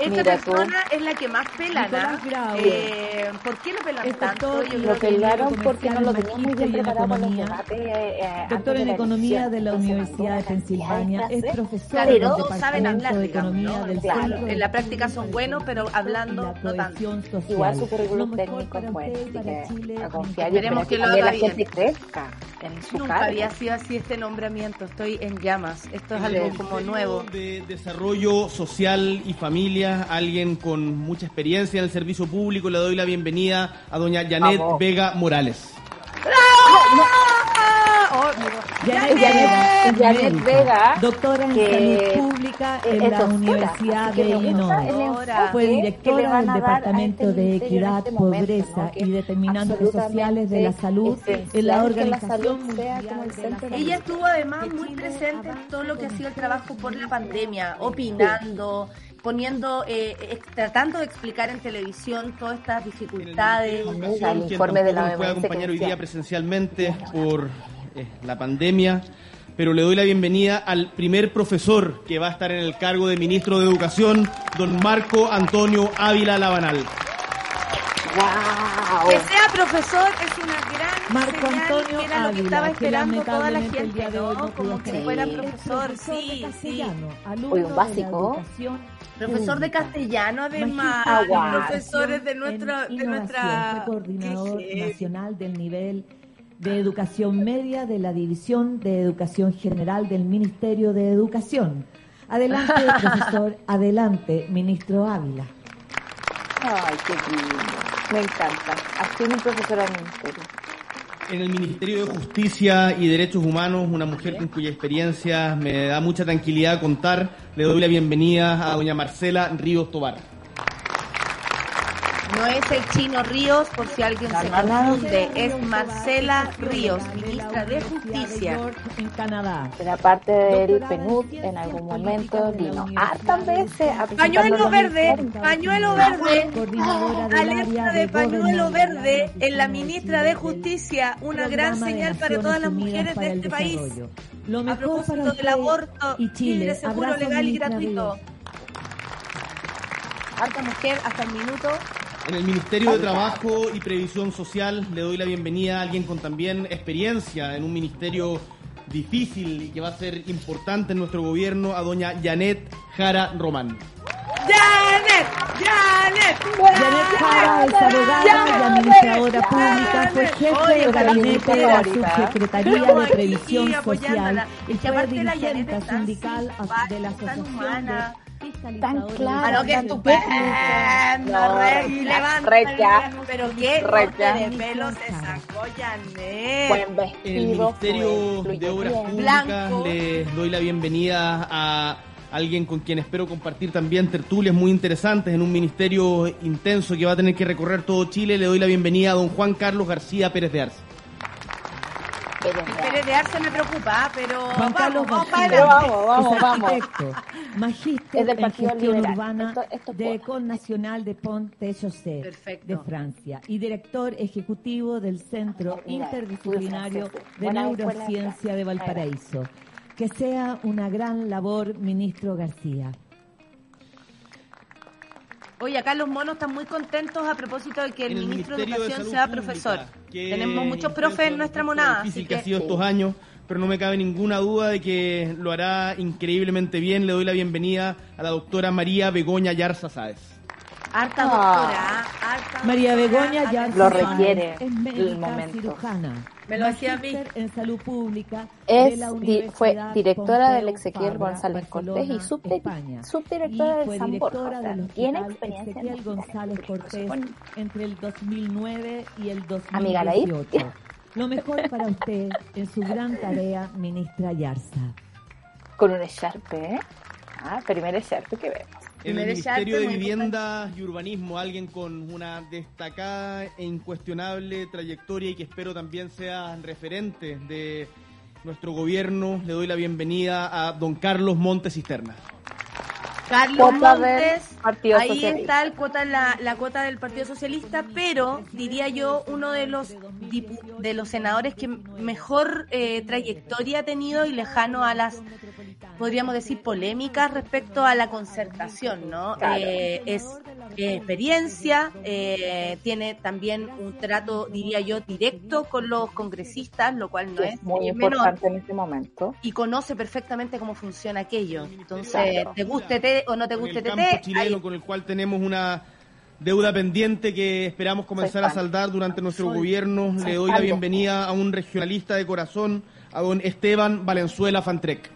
Speaker 2: Esta
Speaker 5: Mira tú.
Speaker 2: persona es la que más pela,
Speaker 6: Nicolás Grau.
Speaker 2: eh, ¿Por qué lo pelan
Speaker 6: Es
Speaker 2: tanto? Yo
Speaker 5: Lo
Speaker 6: comercial,
Speaker 5: porque no lo tenían muy bien
Speaker 6: en
Speaker 5: preparado los debates. eh, eh,
Speaker 6: Doctor en Economía de la Universidad de Pensilvania, es profesor
Speaker 2: Claro,
Speaker 6: del
Speaker 2: todos saben
Speaker 6: Departamento
Speaker 2: hablar,
Speaker 6: de Economía
Speaker 2: ¿no?
Speaker 6: del Centro
Speaker 2: en la práctica son buenos, pero hablando no tanto.
Speaker 5: Igual su currículum técnico es bueno, así que a confiar
Speaker 2: Esperemos que lo haga
Speaker 5: la
Speaker 2: bien.
Speaker 5: gente crezca en su
Speaker 2: Nunca
Speaker 5: cargo.
Speaker 2: había sido así este nombramiento. Estoy en llamas. Esto es algo como nuevo.
Speaker 7: De Desarrollo Social y Familia, alguien con mucha experiencia en el servicio público, le doy la bienvenida a doña Janet
Speaker 5: Vamos.
Speaker 7: Vega Morales.
Speaker 2: ¡Ah! Oh,
Speaker 6: Janet,
Speaker 5: Janet- Janet Vega,
Speaker 6: doctora en salud pública
Speaker 5: es
Speaker 6: en la
Speaker 5: doctora,
Speaker 6: Universidad
Speaker 5: que
Speaker 6: de Illinois. Fue directora del Departamento
Speaker 5: este
Speaker 6: de Equidad,
Speaker 5: este momento,
Speaker 6: Pobreza
Speaker 5: ¿no?
Speaker 6: Y Determinantes Sociales de la Salud en la
Speaker 5: esencial que la
Speaker 6: Organización
Speaker 5: como el centro de.
Speaker 2: Ella estuvo además muy presente en todo lo que ha sido el trabajo por la pandemia, opinando, poniendo, eh, ex- tratando de explicar en televisión todas estas
Speaker 7: En el
Speaker 2: dificultades.
Speaker 5: El informe de la
Speaker 7: puede acompañar hoy día presencialmente por eh, la pandemia, pero le doy la bienvenida al primer profesor que va a estar en el cargo de ministro de Educación, don Marco Antonio Ávila Labanal.
Speaker 5: ¡Wow!
Speaker 2: Que sea profesor es una gran
Speaker 6: Marco
Speaker 2: señal,
Speaker 6: Antonio
Speaker 2: que era lo que
Speaker 6: Ávila,
Speaker 2: estaba
Speaker 6: que
Speaker 2: esperando toda la gente,
Speaker 6: día de hoy
Speaker 2: ¿no? Como que fuera
Speaker 5: Sí.
Speaker 2: profesor,
Speaker 6: Es
Speaker 2: sí, sí.
Speaker 5: Oye, un
Speaker 6: de la
Speaker 5: básico.
Speaker 2: Profesor de castellano, además,
Speaker 5: Ah,
Speaker 2: profesores de
Speaker 6: en
Speaker 2: nuestra, de nuestra,
Speaker 6: Fue coordinador nacional del nivel de educación media de la División de Educación General del Ministerio de Educación. Adelante, profesor, adelante, ministro Ávila.
Speaker 5: Ay, qué lindo. Me encanta. Así un profesor al ministerio.
Speaker 7: En el Ministerio de Justicia y Derechos Humanos, una mujer con cuya experiencia me da mucha tranquilidad contar, le doy la bienvenida a doña Marcela Ríos Tobar.
Speaker 2: No es el chino Ríos, por si alguien se confunde. Es Marcela Ríos, ministra de Justicia.
Speaker 6: En Canadá.
Speaker 5: Era parte del PNUD en algún momento, vino hartas veces a
Speaker 2: Pañuelo verde, pañuelo verde.
Speaker 6: Área
Speaker 2: Alerta
Speaker 6: de
Speaker 2: pañuelo verde en la ministra de Justicia. Una gran señal para todas las mujeres de este país. A propósito del aborto
Speaker 6: y Chile.
Speaker 2: libre, seguro, legal y gratuito. Harta mujer hasta el minuto.
Speaker 7: En el Ministerio de Trabajo y Previsión Social le doy la bienvenida a alguien con también experiencia en un ministerio difícil y que va a ser importante en nuestro gobierno, a doña Janet Jara Román.
Speaker 2: ¡Janet! ¡Janet!
Speaker 6: Janet Jara es abogada y administradora pública, fue jefe
Speaker 2: Oye,
Speaker 6: de gabinete de la. Subsecretaría de Previsión Social y fue dirigente sindical de la Asociación
Speaker 2: humana.
Speaker 6: de
Speaker 5: Tan clara,
Speaker 2: Ah, no, que Regi, levanta
Speaker 5: regia.
Speaker 2: el- Pero qué corte de pelo se sacó Janet.
Speaker 5: Buen
Speaker 7: En el
Speaker 5: vestido,
Speaker 7: Ministerio de Obras. Públicas
Speaker 2: Blanco.
Speaker 7: les doy la bienvenida a alguien con quien espero compartir también tertulias muy interesantes en un ministerio intenso que va a tener que recorrer todo Chile. Le doy la bienvenida a don Juan Carlos García Pérez de Arce.
Speaker 2: Pérez de Arce me preocupa, pero
Speaker 6: Juan
Speaker 2: vamos,
Speaker 6: Carlos
Speaker 2: vamos.
Speaker 5: Vamos, vamos, vamos.
Speaker 6: arquitecto, magíster
Speaker 5: Es del
Speaker 6: en gestión
Speaker 5: Liberal.
Speaker 6: urbana
Speaker 5: Esto- esto
Speaker 6: de. Ecole Nacional de Pont-Chaussée
Speaker 2: Perfecto.
Speaker 6: de Francia y director ejecutivo del Centro
Speaker 5: Mira,
Speaker 6: Interdisciplinario de Neurociencia de Valparaíso. Que sea una gran labor, ministro García.
Speaker 2: Oye, acá los monos están muy contentos a propósito de que el, ministro de
Speaker 7: Ministerio de
Speaker 2: Educación sea
Speaker 7: Pública,
Speaker 2: profesor.
Speaker 7: Que
Speaker 2: Tenemos muchos profes en nuestra monada.
Speaker 7: difícil
Speaker 2: Así
Speaker 7: que,
Speaker 2: que,
Speaker 7: ha sido estos años, pero no me cabe ninguna duda de que lo hará increíblemente bien. Le doy la bienvenida a la doctora María Begoña Yarza Sáez.
Speaker 2: harta
Speaker 5: Ah.
Speaker 2: doctora, ¿ah? harta
Speaker 6: María Begoña
Speaker 2: harta
Speaker 6: ya
Speaker 5: Lo requiere
Speaker 6: es
Speaker 5: el
Speaker 6: médica
Speaker 5: momento.
Speaker 6: cirujana.
Speaker 2: Me lo decía a mí.
Speaker 6: en salud pública.
Speaker 5: Es di- fue directora del Ezequiel González Cortés y subdirectora
Speaker 6: Y
Speaker 5: de
Speaker 6: fue
Speaker 5: San Borja.
Speaker 6: directora
Speaker 5: O sea,
Speaker 6: del
Speaker 5: tiene experiencia en
Speaker 6: Ezequiel
Speaker 5: hospitales
Speaker 6: González. Cortés entre el 2009 y el
Speaker 5: Amiga, ¿la ir?
Speaker 6: 2018. Lo mejor para usted en su gran tarea, ministra Yarza.
Speaker 5: Con un echarpe, ¿eh? Ah, primer echarpe que vemos.
Speaker 7: En el Ministerio de Vivienda y Urbanismo, alguien con una destacada e incuestionable trayectoria y que espero también sea referente de nuestro gobierno. Le doy la bienvenida a don Carlos Montes Cisterna.
Speaker 2: Carlos
Speaker 5: Cuota
Speaker 2: Montes, ahí
Speaker 5: Socialista.
Speaker 2: está el cuota, la, la cuota del Partido Socialista, pero diría yo uno de los de los senadores que mejor eh, trayectoria ha tenido y lejano a las, podríamos decir, polémicas respecto a la concertación, ¿no?
Speaker 5: Claro.
Speaker 2: Eh, es eh, experiencia, eh, tiene también un trato, diría yo, directo con los congresistas, lo cual no es
Speaker 5: es muy
Speaker 2: menor
Speaker 5: importante en este momento.
Speaker 2: y conoce perfectamente cómo funciona aquello. Entonces,
Speaker 5: Claro.
Speaker 2: te guste té o no te
Speaker 7: Con
Speaker 2: guste
Speaker 7: el
Speaker 2: té,
Speaker 7: campo
Speaker 2: té,
Speaker 7: chileno
Speaker 2: ahí-
Speaker 7: con el cual tenemos una deuda pendiente que esperamos comenzar a saldar durante nuestro
Speaker 2: Soy-
Speaker 7: gobierno. Le doy la bienvenida a un regionalista de corazón, a don Esteban Valenzuela Fantrec.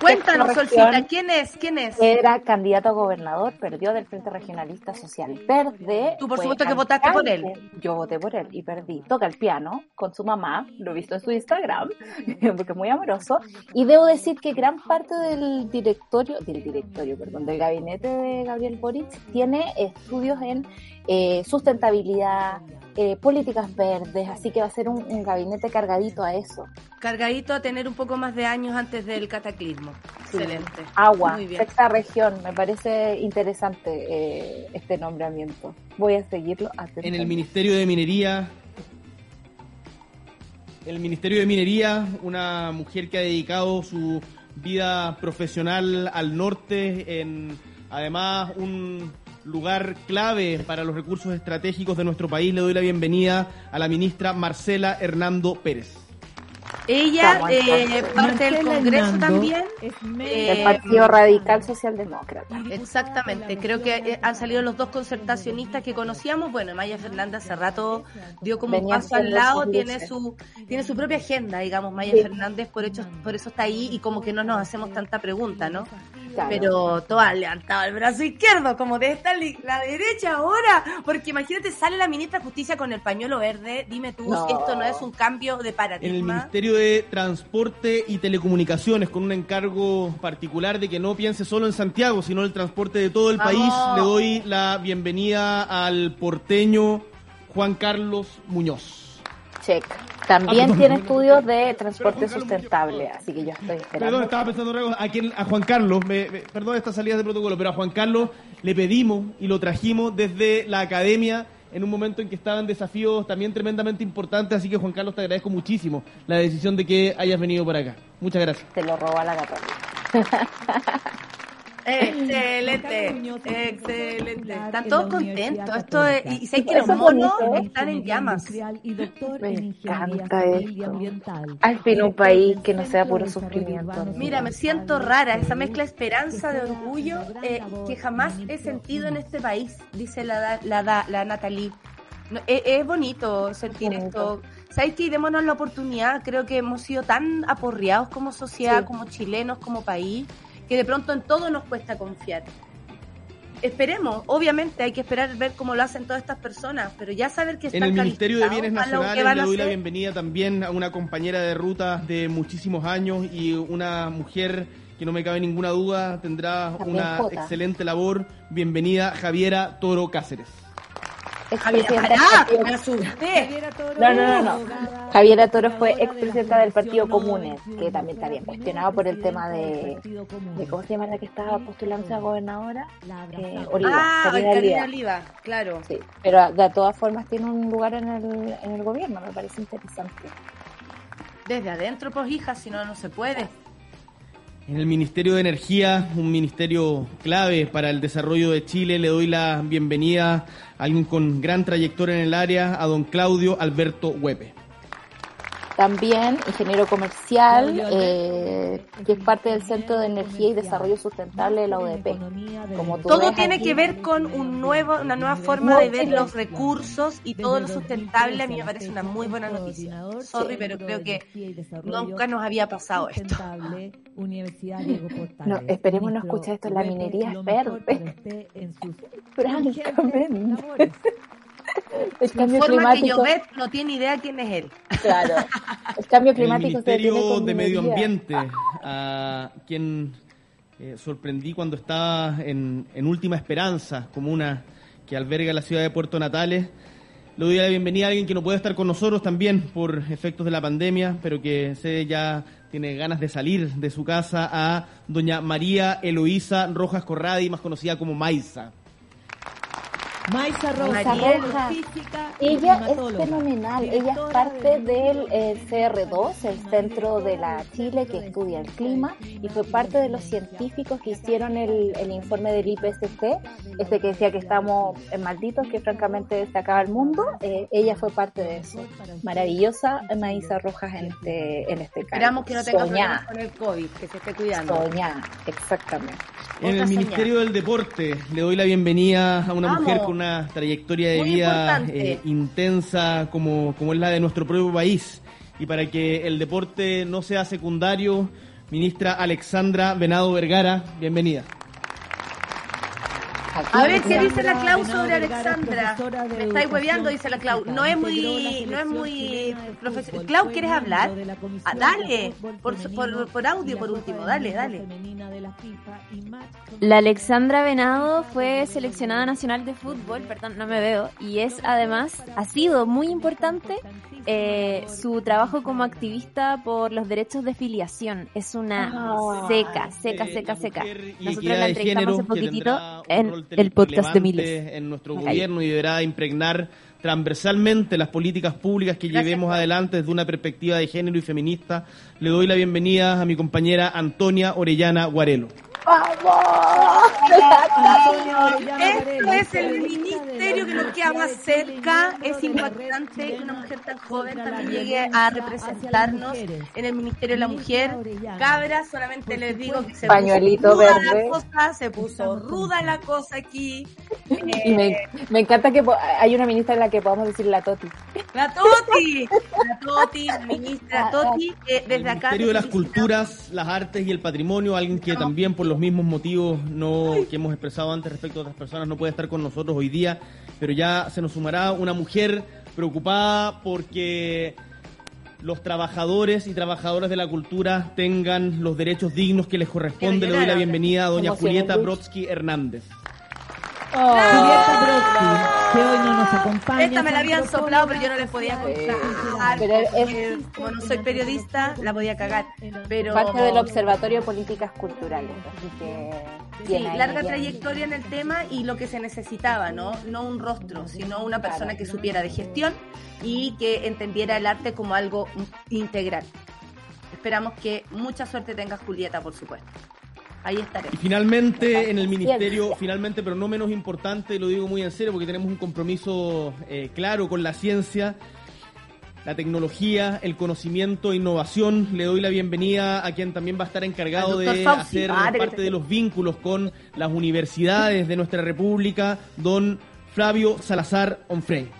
Speaker 2: Cuéntanos, Solcita. ¿quién es? ¿Quién es?
Speaker 5: Era candidato a gobernador, perdió del Frente Regionalista Social Verde.
Speaker 2: Tú, por supuesto, que votaste por él.
Speaker 5: Yo voté por él y perdí. Toca el piano con su mamá, lo he visto en su Instagram, porque es muy amoroso. Y debo decir que gran parte del directorio, del directorio, perdón, del gabinete de Gabriel Boric tiene estudios en eh, sustentabilidad, eh, políticas verdes, así que va a ser un, un gabinete cargadito a eso.
Speaker 2: Cargadito a tener un poco más de años antes del cataclismo.
Speaker 5: Sí.
Speaker 2: Excelente.
Speaker 5: Agua,
Speaker 2: Muy bien.
Speaker 5: sexta región, me parece interesante eh, este nombramiento. Voy a seguirlo
Speaker 7: En el. Ministerio de Minería. En el Ministerio de Minería, una mujer que ha dedicado su vida profesional al norte, en además un lugar clave para los recursos estratégicos de nuestro país. Le doy la bienvenida a la ministra Marcela Hernando Pérez.
Speaker 2: Ella, eh, parte del Congreso
Speaker 6: Hernando
Speaker 2: también. eh,
Speaker 5: del Partido Radical Socialdemócrata.
Speaker 2: Exactamente, creo que eh, han salido los dos concertacionistas que conocíamos. Bueno, Maya Fernández hace rato dio como un paso al lado, tiene su tiene su propia agenda, digamos, Maya
Speaker 5: Sí.
Speaker 2: Fernández, por, hecho, por eso está ahí y como que no nos hacemos tanta pregunta, ¿no?
Speaker 5: Claro.
Speaker 2: pero todo han levantado el brazo izquierdo, como de esta la derecha ahora, porque imagínate, sale la ministra de Justicia con el pañuelo verde, dime tú,
Speaker 5: No.
Speaker 2: esto no es un cambio de
Speaker 7: En el
Speaker 2: paradigma.
Speaker 7: Ministerio de Transporte y Telecomunicaciones, con un encargo particular de que no piense solo en Santiago, sino en el transporte de todo el
Speaker 2: ¡Vamos!
Speaker 7: país, le doy la bienvenida al porteño Juan Carlos Muñoz.
Speaker 5: Check. También
Speaker 7: perdón.
Speaker 5: tiene estudios de transporte sustentable, así que yo estoy esperando.
Speaker 7: Perdón, estaba pensando a, quien- a Juan Carlos, me- me- perdón estas salidas de protocolo, pero a Juan Carlos le pedimos y lo trajimos desde la academia en un momento en que estaban desafíos también tremendamente importantes, así que Juan Carlos te agradezco muchísimo la decisión de que hayas venido por acá. Muchas gracias.
Speaker 5: Te lo roba la católica.
Speaker 2: Excelente, excelente. Están todos contentos. Esto es, y, y sé que los
Speaker 5: es
Speaker 2: monos
Speaker 5: bonito.
Speaker 2: están en llamas.
Speaker 6: Y doctor
Speaker 5: Me
Speaker 6: en
Speaker 5: encanta esto. Al fin un país que no sea puro sufrimiento.
Speaker 2: Mira, me siento rara, esa mezcla de esperanza, de orgullo, eh, que jamás he sentido en este país, dice la, da- la, da- la Natalie. No, es, es bonito sentir
Speaker 5: Bonito.
Speaker 2: esto. ¿Sabes qué? Démonos la oportunidad. Creo que hemos sido tan aporreados como sociedad,
Speaker 5: Sí.
Speaker 2: como chilenos, como país, que de pronto en todo nos cuesta confiar. Esperemos, obviamente hay que esperar ver cómo lo hacen todas estas personas, pero ya saber que
Speaker 7: En
Speaker 2: están
Speaker 7: el Ministerio de Bienes
Speaker 2: para lo que
Speaker 7: Nacionales le
Speaker 2: a
Speaker 7: doy la bienvenida también a una compañera de ruta de muchísimos años y una mujer que no me cabe ninguna duda tendrá
Speaker 5: También
Speaker 7: una
Speaker 5: Jota.
Speaker 7: excelente labor. Bienvenida Javiera Toro Cáceres.
Speaker 2: Javier,
Speaker 5: Expresidenta del
Speaker 2: pará,
Speaker 5: partido-
Speaker 2: me asusté.
Speaker 5: No, no, no, no. Javiera Toro fue expresidenta del Partido Comunes, que también está bien cuestionado por el tema de, de ¿cómo se llama la que estaba postulándose a gobernadora? Eh, Oliva,
Speaker 2: Ah,
Speaker 5: Karina
Speaker 2: Karina
Speaker 5: Oliva.
Speaker 2: Oliva, claro.
Speaker 5: Sí, pero de todas formas tiene un lugar en el, en el gobierno, me parece interesante.
Speaker 2: Desde adentro, pues hija, si no, no se puede.
Speaker 7: En el Ministerio de Energía, un ministerio clave para el desarrollo de Chile, le doy la bienvenida a alguien con gran trayectoria en el área, a don Claudio Alberto Huepe.
Speaker 5: También ingeniero comercial, eh, que es parte del Centro de Energía y Desarrollo Sustentable de la UDP. Como tú
Speaker 2: Todo tiene
Speaker 5: aquí,
Speaker 2: que ver con un nuevo, una nueva forma de ver los recursos y todo lo sustentable. A mí me parece una muy buena noticia. Sorry, pero creo que nunca nos había pasado esto.
Speaker 5: No, esperemos no escuchar esto, la minería es verde. Francamente. El cambio
Speaker 2: Forma que
Speaker 5: climático,
Speaker 2: Llobet no tiene idea quién es él.
Speaker 5: claro. El cambio
Speaker 7: el
Speaker 5: climático se detiene
Speaker 7: Ministerio
Speaker 5: con
Speaker 7: de Medio. Ambiente, a quien eh, sorprendí cuando estaba en, en Última Esperanza, comuna que alberga la ciudad de Puerto Natales. Le doy la bienvenida a alguien que no puede estar con nosotros también por efectos de la pandemia, pero que sé ya tiene ganas de salir de su casa, a doña María Eloísa Rojas Corradi, más conocida como Maiza.
Speaker 6: Maiza Rosa,
Speaker 2: María
Speaker 5: Roja.
Speaker 6: física y
Speaker 5: Ella es fenomenal, ella es parte del eh, CR2, el Centro de la Chile que estudia el clima, y fue parte de los científicos que hicieron el, el informe del IPCC, este que decía que estamos en malditos, que francamente se acaba el mundo. Eh, ella fue parte de eso. Maravillosa Maísa Rojas en este, en este caso.
Speaker 2: Esperamos que no tenga
Speaker 5: Soñá,
Speaker 2: problemas con el COVID, que se esté cuidando.
Speaker 5: soñá, exactamente.
Speaker 7: En el Ministerio del Deporte le doy la bienvenida a una
Speaker 2: Vamos.
Speaker 7: mujer con una trayectoria de
Speaker 2: Muy
Speaker 7: vida eh, intensa como, como es la de nuestro propio país. Y para que el deporte no sea secundario, ministra Alexandra Venado Vergara, bienvenida.
Speaker 2: A ver qué dice la Clau sobre Alexandra. Me estáis hueveando, dice la Clau. No es muy, no es muy profesional. Clau, ¿quieres hablar? Ah, dale, por, por, por audio, por último, dale, dale.
Speaker 6: La
Speaker 1: Alexandra Venado fue seleccionada nacional de fútbol, perdón, no me veo, y es además, ha sido muy importante eh, su trabajo como activista por los derechos de filiación. Es una
Speaker 5: Ah.
Speaker 1: seca, seca,
Speaker 7: Eh,
Speaker 1: seca,
Speaker 7: la
Speaker 1: seca. Nosotros la entrevistamos hace
Speaker 7: que
Speaker 1: poquitito
Speaker 7: un
Speaker 1: en el podcast de Miles.
Speaker 7: En nuestro gobierno y deberá impregnar transversalmente las políticas públicas que
Speaker 2: Gracias,
Speaker 7: llevemos adelante desde una perspectiva de género y feminista. Le doy la bienvenida a mi compañera Antonia Orellana Guarelo.
Speaker 2: Esto es el ministerio que nos queda más cerca. Es impactante que una mujer tan joven también llegue a representarnos en el Ministerio de la Mujer. Cabra, solamente les digo que se
Speaker 5: Pañuelito
Speaker 2: puso ruda
Speaker 5: verde.
Speaker 2: la cosa, se puso ruda la cosa aquí.
Speaker 5: Y me, me encanta que hay una ministra en la que podamos decir la Toti.
Speaker 2: La Toti, la Toti, ministra Toti, eh, desde
Speaker 7: el
Speaker 2: acá.
Speaker 7: Ministerio de las. Culturas, las Artes y el Patrimonio, alguien que también por los mismos motivos no que hemos expresado antes respecto a otras personas no puede estar con nosotros hoy día, pero ya se nos sumará una mujer preocupada porque los trabajadores y trabajadoras de la cultura tengan los derechos dignos que les corresponde. Le doy la bienvenida a doña Julieta. Brodsky Hernández.
Speaker 6: Julieta Brodsky, que hoy no nos acompaña.
Speaker 2: Esta me la habían soplado, pero yo no les podía contar.
Speaker 5: Pero es-
Speaker 2: porque como no soy periodista, la podía cagar. Pero
Speaker 5: Parte del Observatorio de Políticas Culturales. Así que.
Speaker 2: Sí,
Speaker 5: ahí,
Speaker 2: larga
Speaker 5: bien.
Speaker 2: trayectoria en el tema y lo que se necesitaba, ¿no? No un rostro, sino una persona que supiera de gestión y que entendiera el arte como algo integral. Esperamos que mucha suerte tenga Julieta, por supuesto. Ahí estaré.
Speaker 7: Y finalmente en el
Speaker 5: Ciencia.
Speaker 7: ministerio, finalmente pero no menos importante, lo digo muy en serio porque tenemos un compromiso eh, claro con la ciencia, la tecnología, el conocimiento, e innovación. Le doy la bienvenida a quien también va a estar encargado de
Speaker 2: Fauci.
Speaker 7: hacer
Speaker 2: Ah,
Speaker 7: parte
Speaker 2: te-
Speaker 7: de los vínculos con las universidades de nuestra república, don Salazar Onfrey.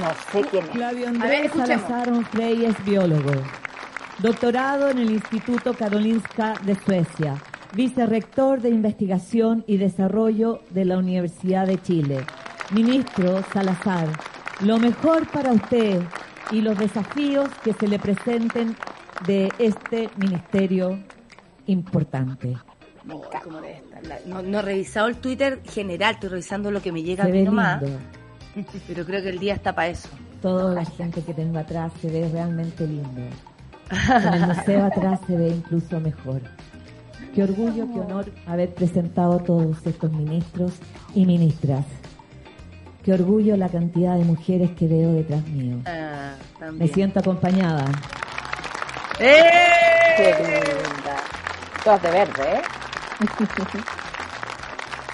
Speaker 5: No sé quién es.
Speaker 6: Flavio
Speaker 2: A ver,
Speaker 6: Andrés. Salazar Onfrey es biólogo. Doctorado en el Instituto Karolinska de Suecia. Vicerrector de Investigación y Desarrollo de la Universidad de Chile. Ministro Salazar, lo mejor para usted y los desafíos que se le presenten de este ministerio importante.
Speaker 2: No, he revisado el Twitter general, estoy revisando lo que me llega
Speaker 6: Se
Speaker 2: a mí nomás.
Speaker 6: lindo.
Speaker 2: Pero creo que el día está para eso.
Speaker 6: Toda la gente que tengo atrás se ve realmente lindo. En el museo atrás se ve incluso mejor. Qué orgullo, qué honor haber presentado todos estos ministros y ministras. Qué orgullo la cantidad de mujeres que veo detrás mío.
Speaker 2: Ah,
Speaker 6: Me siento acompañada.
Speaker 5: Qué
Speaker 2: ¡Eh!
Speaker 5: linda. Todas de verde, ¿eh?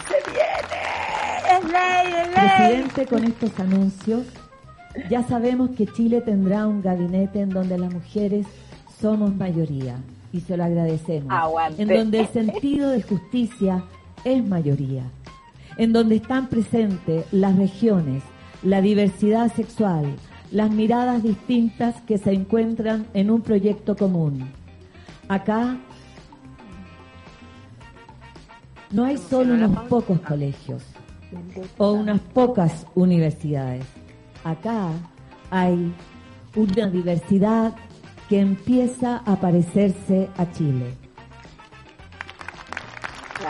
Speaker 2: ¡Se viene! ¡Es ley, es ley!
Speaker 6: Presidente, con estos anuncios, ya sabemos que Chile tendrá un gabinete en donde las mujeres somos mayoría y se lo agradecemos.
Speaker 5: Aguante.
Speaker 6: En donde el sentido de justicia es mayoría. En donde están presentes las regiones, la diversidad sexual, las miradas distintas que se encuentran en un proyecto común. Acá no hay solo unos pocos colegios o unas pocas universidades. Acá hay una diversidad que empieza a parecerse a Chile.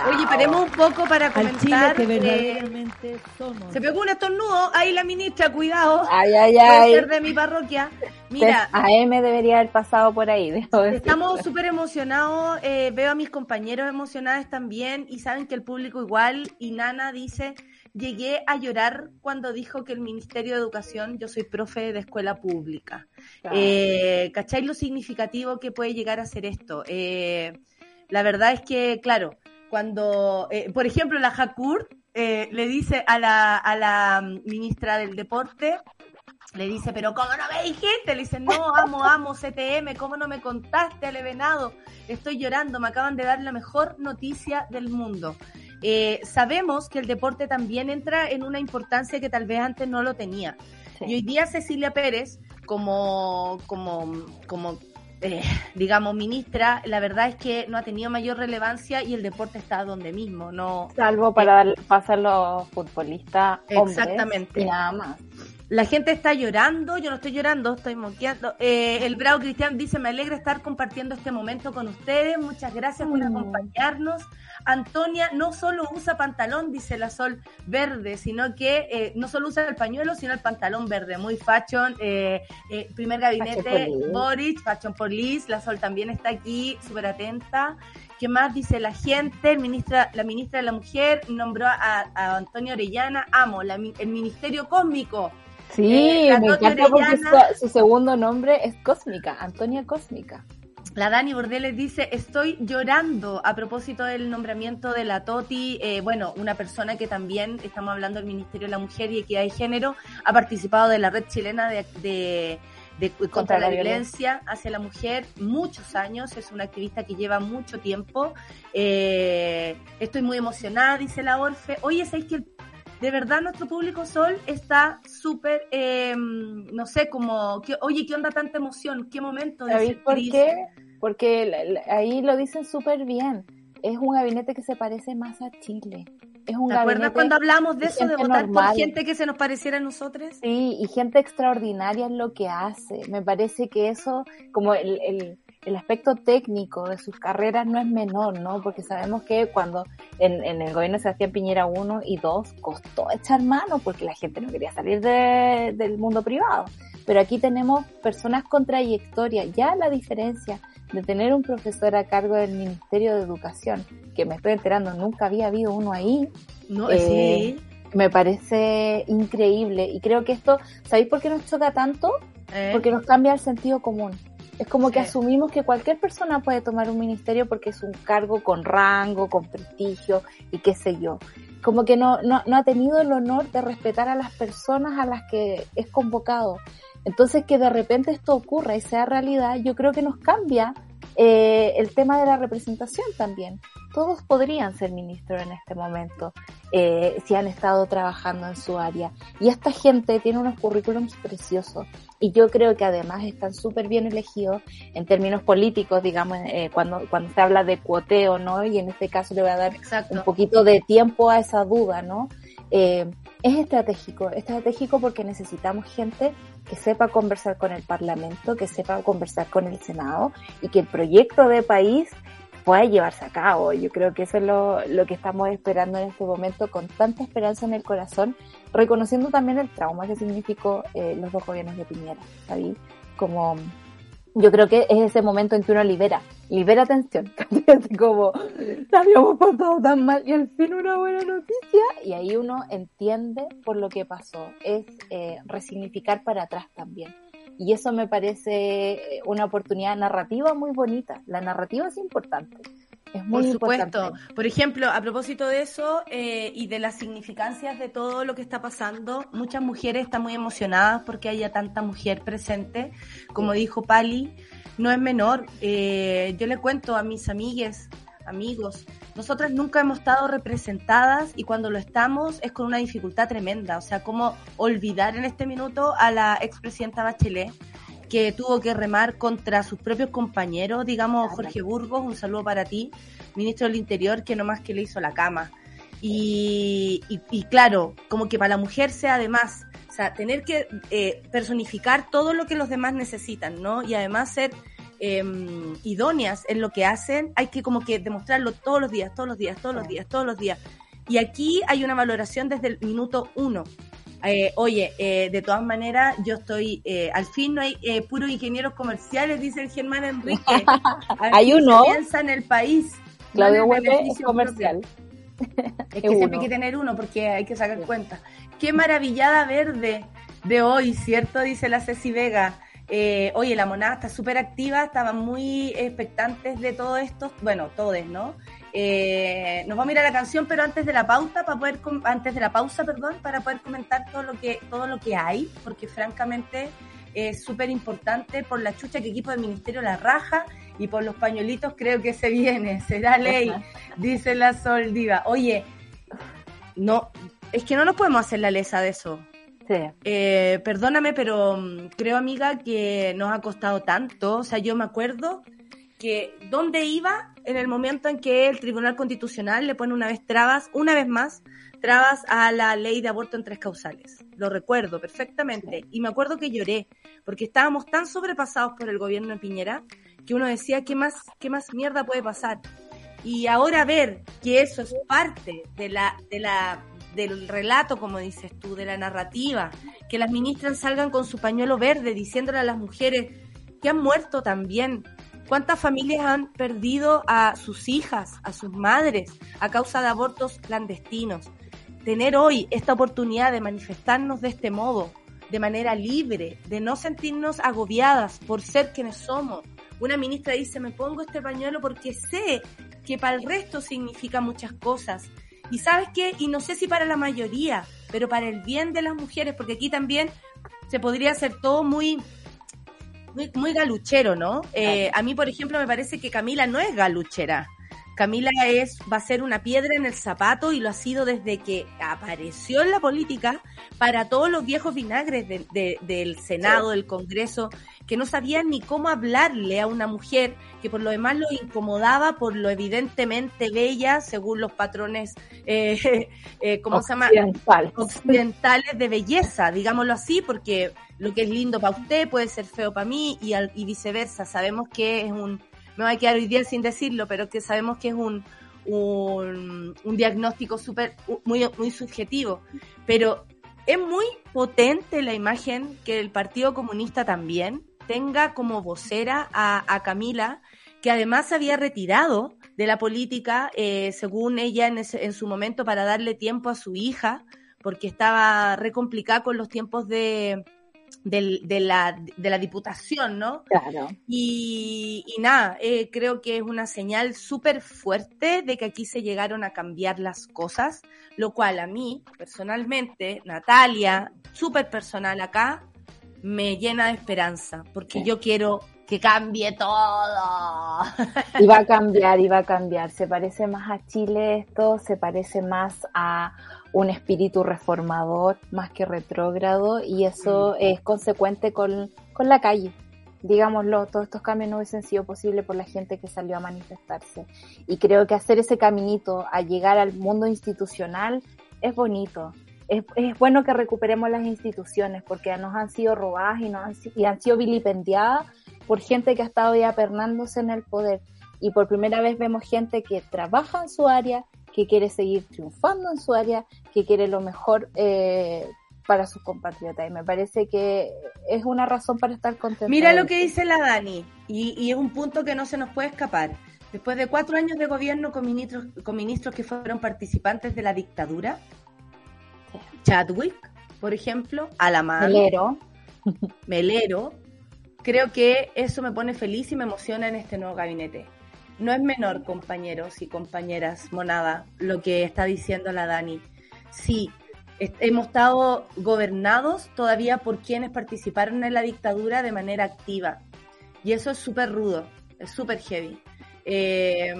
Speaker 2: Oye, paremos un poco para
Speaker 6: Al Chile
Speaker 2: comentar.
Speaker 6: que
Speaker 2: eh,
Speaker 6: verdaderamente somos.
Speaker 2: se pegó un estornudo. Ahí la ministra, cuidado.
Speaker 5: Ay, ay,
Speaker 2: Puede
Speaker 5: ay.
Speaker 2: ser de mi parroquia. Mira,
Speaker 5: Test AM debería haber pasado por ahí.
Speaker 2: Estamos súper emocionados, eh, veo a mis compañeros emocionados también y saben que el público igual y Nana dice, llegué a llorar cuando dijo que el Ministerio de Educación, yo soy profe de escuela pública.
Speaker 5: Claro.
Speaker 2: Eh, ¿Cachai lo significativo que puede llegar a ser esto? Eh, la verdad es que, claro, cuando, eh, por ejemplo, la Jacur eh, le dice a la, a la ministra del Deporte, le dice, pero ¿cómo no me dijiste? Le dice, no, amo, amo CTM, ¿cómo no me contaste, Ale Venado? Estoy llorando, me acaban de dar la mejor noticia del mundo. Eh, sabemos que el deporte también entra en una importancia que tal vez antes no lo tenía.
Speaker 5: Sí.
Speaker 2: Y hoy día Cecilia Pérez, como, como, como eh, digamos, ministra, la verdad es que no ha tenido mayor relevancia y el deporte está donde mismo, no,
Speaker 5: Salvo para dar paso a los futbolistas hombres.
Speaker 2: Exactamente.
Speaker 5: Y nada más.
Speaker 2: La gente está llorando, yo no estoy llorando, estoy moqueando. Eh, el Bravo Cristian dice, me alegra estar compartiendo este momento con ustedes, muchas gracias por
Speaker 5: Mm.
Speaker 2: acompañarnos. Antonia no solo usa pantalón, dice la Sol Verde, sino que eh, no solo usa el pañuelo, sino el pantalón verde, muy fashion. eh, eh, primer gabinete. Boric, Fashion Police, la Sol también está aquí, súper atenta. ¿Qué más dice la gente? El ministra, la ministra de la Mujer nombró a, a Antonio Orellana, amo, la el Ministerio Cósmico.
Speaker 5: Sí,
Speaker 2: Eh,
Speaker 5: me encanta porque su, su segundo nombre es Cósmica, Antonia Cósmica.
Speaker 2: La Dani Bordeles dice, estoy llorando a propósito del nombramiento de la Toti, eh, bueno, una persona que también, estamos hablando del Ministerio de la Mujer y Equidad de Género, ha participado de la red chilena de, de- de- contra, la, violencia hacia la mujer muchos años, es una activista que lleva mucho tiempo. Eh, estoy muy emocionada, dice la Orfe. Oye, ¿sabéis que el, de verdad nuestro público Sol está súper, eh, no sé, como, que, oye, ¿qué onda tanta emoción? ¿Qué momento? de
Speaker 5: ¿Sabéis por qué? Porque ahí lo dicen súper bien. Es un gabinete que se parece más a Chile. Es un
Speaker 2: ¿Te acuerdas cuando hablamos de eso, de votar
Speaker 5: normal.
Speaker 2: por gente que se nos pareciera a nosotros?
Speaker 5: Sí, y gente extraordinaria en lo que hace. Me parece que eso, como el, el, el aspecto técnico de sus carreras no es menor, ¿no? Porque sabemos que cuando en, en el gobierno de Sebastián Piñera 1 y 2 costó echar mano porque la gente no quería salir de- del mundo privado. Pero aquí tenemos personas con trayectoria. Ya la diferencia de tener un profesor a cargo del Ministerio de Educación, que me estoy enterando, nunca había habido uno ahí,
Speaker 2: No,
Speaker 5: Eh,
Speaker 2: sí.
Speaker 5: me parece increíble. Y creo que esto, ¿sabéis por qué nos choca tanto?
Speaker 2: eh,
Speaker 5: Porque nos cambia el sentido común. Es como que
Speaker 2: Sí.
Speaker 5: asumimos que cualquier persona puede tomar un ministerio porque es un cargo con rango, con prestigio y qué sé yo. Como que no, no, no ha tenido el honor de respetar a las personas a las que es convocado. Entonces que de repente esto ocurra y sea realidad, yo creo que nos cambia eh, el tema de la representación también. Todos podrían ser ministros en este momento eh, si han estado trabajando en su área. Y esta gente tiene unos currículums preciosos y yo creo que además están súper bien elegidos en términos políticos, digamos, eh, cuando, cuando se habla de cuoteo, ¿no? Y en este caso le voy a dar un
Speaker 2: Exacto.
Speaker 5: poquito de tiempo a esa duda, ¿no? Eh, es estratégico, estratégico porque necesitamos gente que sepa conversar con el Parlamento, que sepa conversar con el Senado y que el proyecto de país pueda llevarse a cabo. Yo creo que eso es lo, lo que estamos esperando en este momento con tanta esperanza en el corazón, reconociendo también el trauma que significó eh, los dos gobiernos de Piñera, ¿sabí? Como yo creo que es ese momento en que uno libera, libera tensión, como la habíamos pasado tan mal y al fin una buena noticia y ahí uno entiende por lo que pasó, es eh, resignificar para atrás también. Y eso me parece eh, una oportunidad narrativa muy bonita. La narrativa es importante. Es muy
Speaker 2: Por supuesto.
Speaker 5: importante.
Speaker 2: Por ejemplo, a propósito de eso eh, y de las significancias de todo lo que está pasando, muchas mujeres están muy emocionadas porque haya tanta mujer presente. Como dijo Pali, no es menor. Eh, yo le cuento a mis amigues, amigos, nosotras nunca hemos estado representadas y cuando lo estamos es con una dificultad tremenda. O sea, cómo olvidar en este minuto a la expresidenta Bachelet que tuvo que remar contra sus propios compañeros, digamos Jorge Burgos, un saludo para ti, ministro del Interior, que nomás que le hizo la cama. Y, y, y claro, como que para la mujer sea además, o sea, tener que eh, personificar todo lo que los demás necesitan, ¿no? Y además ser eh, idóneas en lo que hacen, hay que como que demostrarlo todos los días, todos los días, todos los días, todos los días. Y aquí hay una valoración desde el minuto uno. Eh, oye, eh, de todas maneras, yo estoy, eh, al fin no hay eh, puros ingenieros comerciales, dice el Germán Enrique.
Speaker 5: Hay uno.
Speaker 2: piensa en el país. no
Speaker 5: Claudio Huepe es comercial.
Speaker 2: propio. Es que siempre hay que tener uno porque hay que sacar cuenta. Qué maravillada verde de hoy, ¿cierto? Dice la Ceci Vega. Oye, la monada está súper activa, estaban muy expectantes de todo esto. Bueno, todos, ¿no? Eh, nos vamos a ir a la canción, pero antes de la pauta, para poder antes de la pausa, perdón, para poder comentar todo lo que todo lo que hay, porque francamente es súper importante por la chucha que equipo del ministerio la raja y por los pañuelitos creo que se viene, será ley, dice la Sol Diva. Oye, no, es que no nos podemos hacer la lesa de eso.
Speaker 5: Sí.
Speaker 2: Eh, perdóname, pero mm, creo, amiga, que nos ha costado tanto. O sea, yo me acuerdo que dónde iba en el momento en que el Tribunal Constitucional le pone una vez trabas, una vez más, trabas a la ley de aborto en tres causales. Lo recuerdo perfectamente. Y me acuerdo que lloré, porque estábamos tan sobrepasados por el gobierno de Piñera que uno decía, ¿qué más, qué más mierda puede pasar? Y ahora ver que eso es parte de la, de la, del relato, como dices tú, de la narrativa, que las ministras salgan con su pañuelo verde diciéndole a las mujeres que han muerto también. ¿Cuántas familias han perdido a sus hijas, a sus madres, a causa de abortos clandestinos? Tener hoy esta oportunidad de manifestarnos de este modo, de manera libre, de no sentirnos agobiadas por ser quienes somos. Una ministra dice, me pongo este pañuelo porque sé que para el resto significa muchas cosas. Y sabes qué, y no sé si para la mayoría, pero para el bien de las mujeres, porque aquí también se podría hacer todo muy, muy, muy galuchero, ¿no? Eh, a mí, por ejemplo, me parece que Camila no es galuchera. Camila es, va a ser una piedra en el zapato y lo ha sido desde que apareció en la política para todos los viejos vinagres de- de- del Senado, del Congreso, que no sabían ni cómo hablarle a una mujer que por lo demás lo incomodaba por lo evidentemente bella, según los patrones, eh, eh, ¿cómo se llama?
Speaker 5: Occidental.
Speaker 2: occidentales de belleza, digámoslo así, porque lo que es lindo para usted puede ser feo para mí y, al- y viceversa. Sabemos que es un, me voy a quedar hoy día sin decirlo, pero que sabemos que es un, un, un diagnóstico súper, muy, muy subjetivo. Pero es muy potente la imagen que el Partido Comunista también tenga como vocera a, a Camila, que además se había retirado de la política, eh, según ella en, ese- en su momento, para darle tiempo a su hija, porque estaba re complicada con los tiempos de, del- de, la, de la diputación, ¿no?
Speaker 5: Claro.
Speaker 2: Y, y nada, eh, creo que es una señal súper fuerte de que aquí se llegaron a cambiar las cosas, lo cual a mí, personalmente, Natalia, súper personal acá, me llena de esperanza, porque yo quiero que cambie todo.
Speaker 5: Y va a cambiar, y va a cambiar. Se parece más a Chile esto, se parece más a un espíritu reformador más que retrógrado y eso es consecuente con, con la calle. Digámoslo, todos estos cambios no hubiesen sido posibles por la gente que salió a manifestarse. Y creo que hacer ese caminito a llegar al mundo institucional es bonito. Es, es bueno que recuperemos las instituciones porque nos han sido robadas y, nos han, si- y han sido vilipendiadas por gente que ha estado ya pernándose en el poder. Y por primera vez vemos gente que trabaja en su área, que quiere seguir triunfando en su área, que quiere lo mejor eh, para sus compatriotas. Y me parece que es una razón para estar contento.
Speaker 2: Mira lo que dice la Dani, y, y es un punto que no se nos puede escapar. Después de cuatro años de gobierno con ministros, con ministros que fueron participantes de la dictadura, Chadwick, por ejemplo, Alamán,
Speaker 5: Melero.
Speaker 2: Melero, creo que eso me pone feliz y me emociona en este nuevo gabinete. No es menor, compañeros y compañeras, monada, lo que está diciendo la Dani. Sí, hemos estado gobernados todavía por quienes participaron en la dictadura de manera activa. Y eso es súper rudo, es súper heavy. Eh,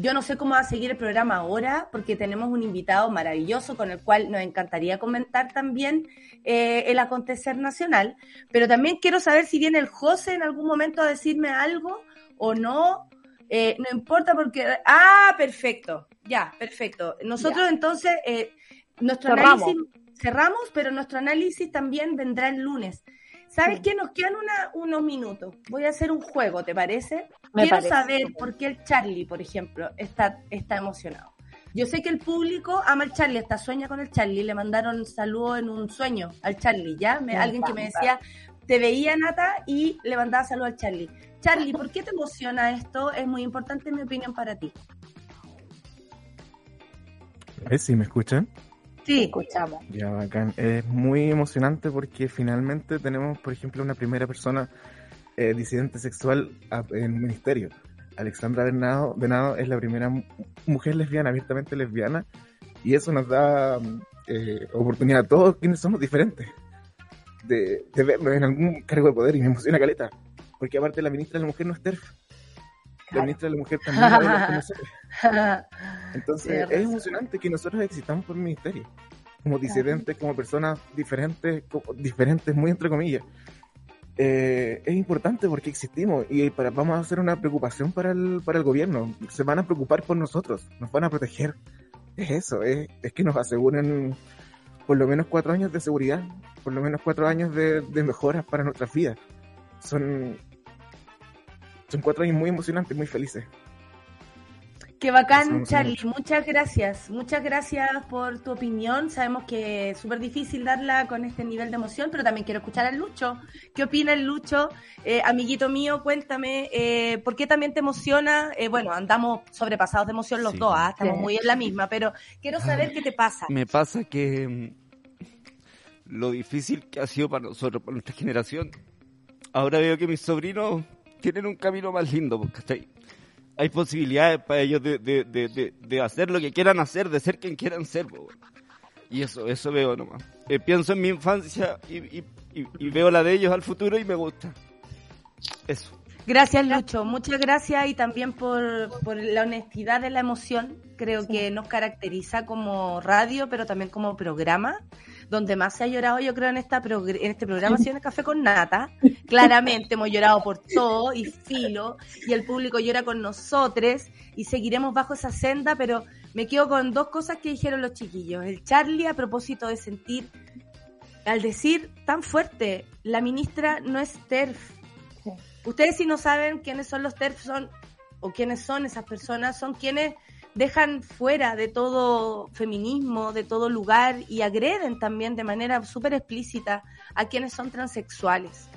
Speaker 2: yo no sé cómo va a seguir el programa ahora, porque tenemos un invitado maravilloso con el cual nos encantaría comentar también eh, el acontecer nacional, pero también quiero saber si viene el José en algún momento a decirme algo o no. Eh, no importa porque... Ah, perfecto, ya, perfecto. Nosotros entonces, nuestro
Speaker 5: Cerramos.
Speaker 2: análisis cerramos, pero nuestro análisis también vendrá el lunes. ¿Sabes
Speaker 5: Sí.
Speaker 2: qué? Nos quedan una- unos minutos. Voy a hacer un juego, ¿te parece?
Speaker 5: Me
Speaker 2: Quiero
Speaker 5: parece.
Speaker 2: saber por qué el Charlie, por ejemplo, está, está emocionado. Yo sé que el público ama al Charlie, hasta sueña con el Charlie. Le mandaron saludos en un sueño al Charlie, ¿ya? Me-
Speaker 5: Me
Speaker 2: alguien que me decía, te veía Nata y le mandaba saludos al Charlie. Charlie, ¿por qué te emociona esto? Es muy importante, en mi opinión, para ti.
Speaker 8: ¿Ves si me escuchan?
Speaker 2: Sí,
Speaker 5: Escuchamos.
Speaker 8: Ya, bacán. Es muy emocionante porque finalmente tenemos, por ejemplo, una primera persona eh, disidente sexual en el ministerio. Alexandra Venado, Venado es la primera mu- mujer lesbiana, abiertamente lesbiana, y eso nos da mm, eh, oportunidad a todos quienes somos diferentes de, de vernos en algún cargo de poder y me emociona caleta, porque aparte la ministra de la mujer no es TERF. La ministra de la mujer también va a vernos con nosotros. Entonces es emocionante que nosotros existamos por el ministerio, como disidentes, como personas diferentes, como- diferentes muy entre comillas. Eh, es importante porque existimos y para, vamos a hacer una preocupación para el, para el gobierno. Se van a preocupar por nosotros, nos van a proteger. Es eso, es, es que nos aseguren por lo menos cuatro años de seguridad, por lo menos cuatro años de, de mejoras para nuestras vidas. Son, son cuatro años muy emocionantes, muy felices.
Speaker 2: Qué bacán, Charlie. Muchas gracias. Muchas gracias por tu opinión. Sabemos que es súper difícil darla con este nivel de emoción, pero también quiero escuchar al Lucho. ¿Qué opina el Lucho? Eh, amiguito mío, cuéntame, eh, ¿por qué también te emociona? Eh, bueno, andamos sobrepasados de emoción los
Speaker 9: Sí.
Speaker 2: dos, ¿ah? estamos
Speaker 5: Sí.
Speaker 2: muy en la misma, pero quiero saber qué te pasa.
Speaker 9: Me pasa que mm, lo difícil que ha sido para nosotros, para nuestra generación, ahora veo que mis sobrinos tienen un camino más lindo, porque ¿cachai? Hay posibilidades para ellos de, de, de, de, hacer lo que quieran hacer, de ser quien quieran ser. Y eso, eso veo nomás. Eh, pienso en mi infancia y- y veo la de ellos al futuro y me gusta. Eso.
Speaker 2: Gracias, Lucho. Muchas gracias y también por, por la honestidad de la emoción. Creo que nos caracteriza como radio, pero también como programa. Donde más se ha llorado, yo creo, en, esta en este programa ha sido en el Café con Nata. Claramente hemos llorado por todo y filo, y el público llora con nosotros, y seguiremos bajo esa senda, pero me quedo con dos cosas que dijeron los chiquillos. El Charlie, a propósito de sentir, al decir tan fuerte, la ministra no es TERF. Ustedes si no saben quiénes son los TERF son, o quiénes son esas personas, son quienes dejan fuera de todo feminismo, de todo lugar y agreden también de manera súper explícita a quienes son transexuales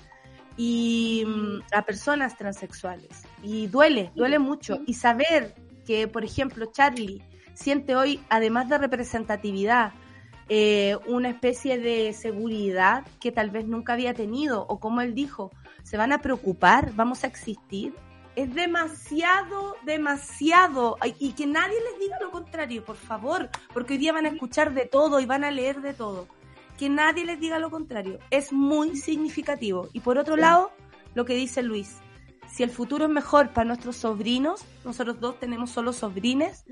Speaker 2: y mm, a personas transexuales. Y duele, duele mucho. Y saber que, por ejemplo, Charlie siente hoy, además de representatividad, eh, una especie de seguridad que tal vez nunca había tenido, o como él dijo, se van a preocupar, vamos a existir. Es demasiado, demasiado. Y que nadie les diga lo contrario, por favor, porque hoy día van a escuchar de todo y van a leer de todo. Que nadie les diga lo contrario. Es muy significativo. Y por otro lado, lo que dice Luis, si el futuro es mejor para nuestros sobrinos, nosotros dos tenemos solo sobrines,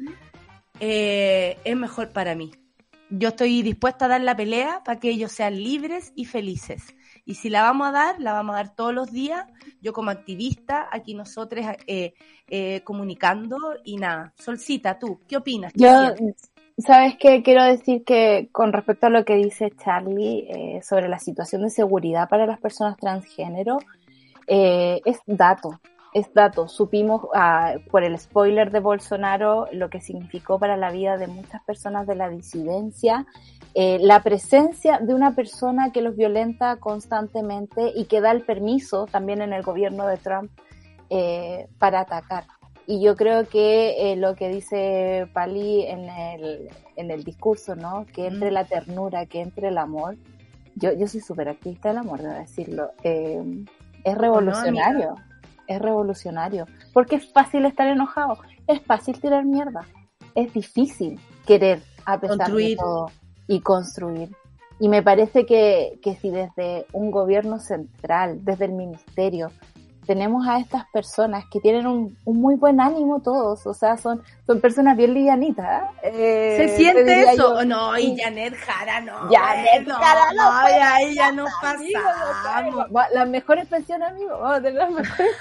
Speaker 2: eh, es mejor para mí. Yo estoy dispuesta a dar la pelea para que ellos sean libres y felices. Y si la vamos a dar, la vamos a dar todos los días. Yo como activista, aquí nosotros eh, eh, comunicando y nada. Solcita, tú, ¿qué opinas? ¿Qué
Speaker 5: Yo,
Speaker 2: sientes?
Speaker 5: ¿sabes qué? Quiero decir que con respecto a lo que dice Charlie eh, sobre la situación de seguridad para las personas transgénero, eh, es dato, es dato. Supimos ah, por el spoiler de Bolsonaro lo que significó para la vida de muchas personas de la disidencia, eh, la presencia de una persona que los violenta constantemente y que da el permiso también en el gobierno de Trump eh, para atacar. Y yo creo que eh, lo que dice Pali en el, en el discurso, ¿no? Que entre la ternura, que entre el amor. Yo, yo soy súper activista del amor, debo decirlo. Es revolucionario. Es revolucionario. Porque es fácil estar enojado. Es fácil tirar mierda. Es difícil querer a pesar
Speaker 2: Construir.
Speaker 5: de todo y construir. Y me parece que, que si desde un gobierno central, desde el ministerio, tenemos a estas personas que tienen un, un muy buen ánimo todos, o sea, son, son personas bien livianitas. ¿eh?
Speaker 2: ¿Se
Speaker 5: te
Speaker 2: siente eso?
Speaker 5: yo.
Speaker 2: no, y. Janet Jara no.
Speaker 5: Janet
Speaker 2: no,
Speaker 5: Jara no,
Speaker 2: no, ahí ya pasamos.
Speaker 5: Va- Las mejores pensiones, amigo. Vamos a tener las mejores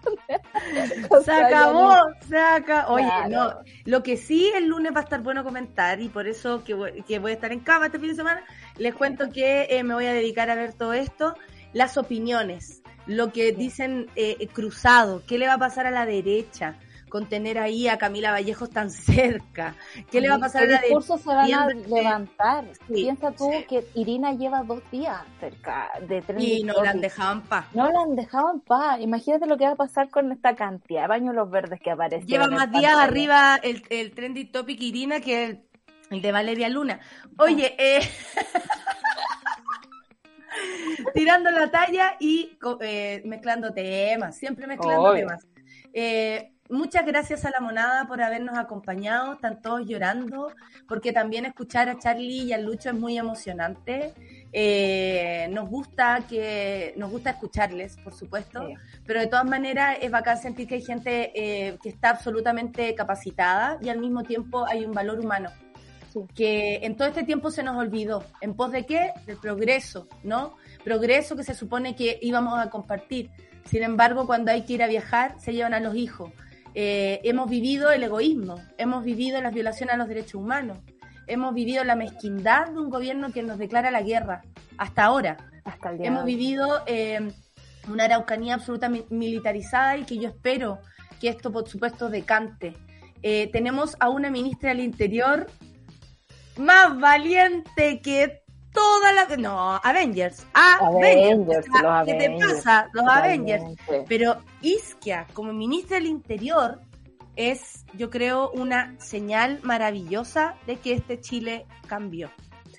Speaker 2: Se acabó,
Speaker 5: no-
Speaker 2: se acabó. Oye,
Speaker 5: Claro.
Speaker 2: no, lo que sí el lunes va a estar bueno comentar y por eso que voy, que voy a estar en cama este fin de semana, les cuento que eh, me voy a dedicar a ver todo esto, las opiniones, lo que dicen eh, cruzado, qué le va a pasar a la derecha con tener ahí a Camila Vallejos tan cerca, qué le va a pasar a la derecha.
Speaker 5: discursos se van a levantar.
Speaker 2: Sí,
Speaker 5: Piensa tú
Speaker 2: sí.
Speaker 5: que Irina lleva dos días cerca de tren
Speaker 2: Y no la han dejado en paz.
Speaker 5: No la han dejado en paz. Imagínate lo que va a pasar con esta cantidad de pañuelos verdes que aparecen.
Speaker 2: Lleva más días arriba el, el trending topic Irina que el, el de Valeria Luna. Oye, eh, tirando la talla y eh, mezclando temas, siempre mezclando temas. Eh, muchas gracias a la monada por habernos acompañado, están todos llorando, porque también escuchar a Charlie y a Lucho es muy emocionante. Eh, nos gusta que nos gusta escucharles, por supuesto,
Speaker 5: Sí.
Speaker 2: pero de todas maneras es bacán sentir que hay gente eh, que está absolutamente capacitada y al mismo tiempo hay un valor humano
Speaker 5: Sí.
Speaker 2: que en todo este tiempo se nos olvidó. ¿En pos de qué? Del progreso, ¿no? Progreso que se supone que íbamos a compartir. Sin embargo, cuando hay que ir a viajar, se llevan a los hijos. Eh, hemos vivido el egoísmo, hemos vivido las violaciones a los derechos humanos, hemos vivido la mezquindad de un gobierno que nos declara la guerra, hasta ahora.
Speaker 5: Hasta el día
Speaker 2: Hemos
Speaker 5: hoy.
Speaker 2: vivido eh, una Araucanía absolutamente militarizada y que yo espero que esto, por supuesto, decante. Eh, tenemos a una ministra del Interior más valiente que toda la... No, Avengers.
Speaker 5: Avengers,
Speaker 2: O sea,
Speaker 5: los
Speaker 2: ¿Qué te
Speaker 5: Avengers,
Speaker 2: pasa? Los Avengers. Pero Isquia, como ministra del Interior, es, yo creo, una señal maravillosa de que este Chile cambió.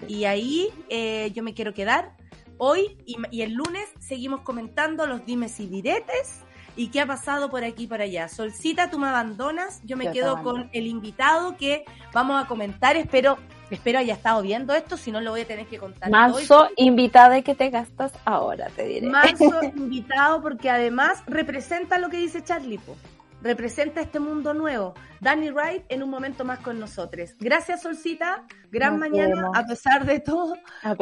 Speaker 2: Y ahí eh, yo me quiero quedar. Hoy y, y el lunes seguimos comentando los dimes y diretes y qué ha pasado por aquí y por allá. Solcita, tú me abandonas. Yo me
Speaker 5: Yo
Speaker 2: quedo con el invitado que vamos a comentar. Espero espero haya estado viendo esto, si no lo voy a tener que contar.
Speaker 5: Manso invitada que te gastas ahora, te diré.
Speaker 2: Manso invitado porque además representa lo que dice Charlie, po. representa este mundo nuevo. Danny Wright en un momento más con nosotros. Gracias, Solcita. Gran
Speaker 5: Nos
Speaker 2: mañana,
Speaker 5: vemos.
Speaker 2: a pesar de todo.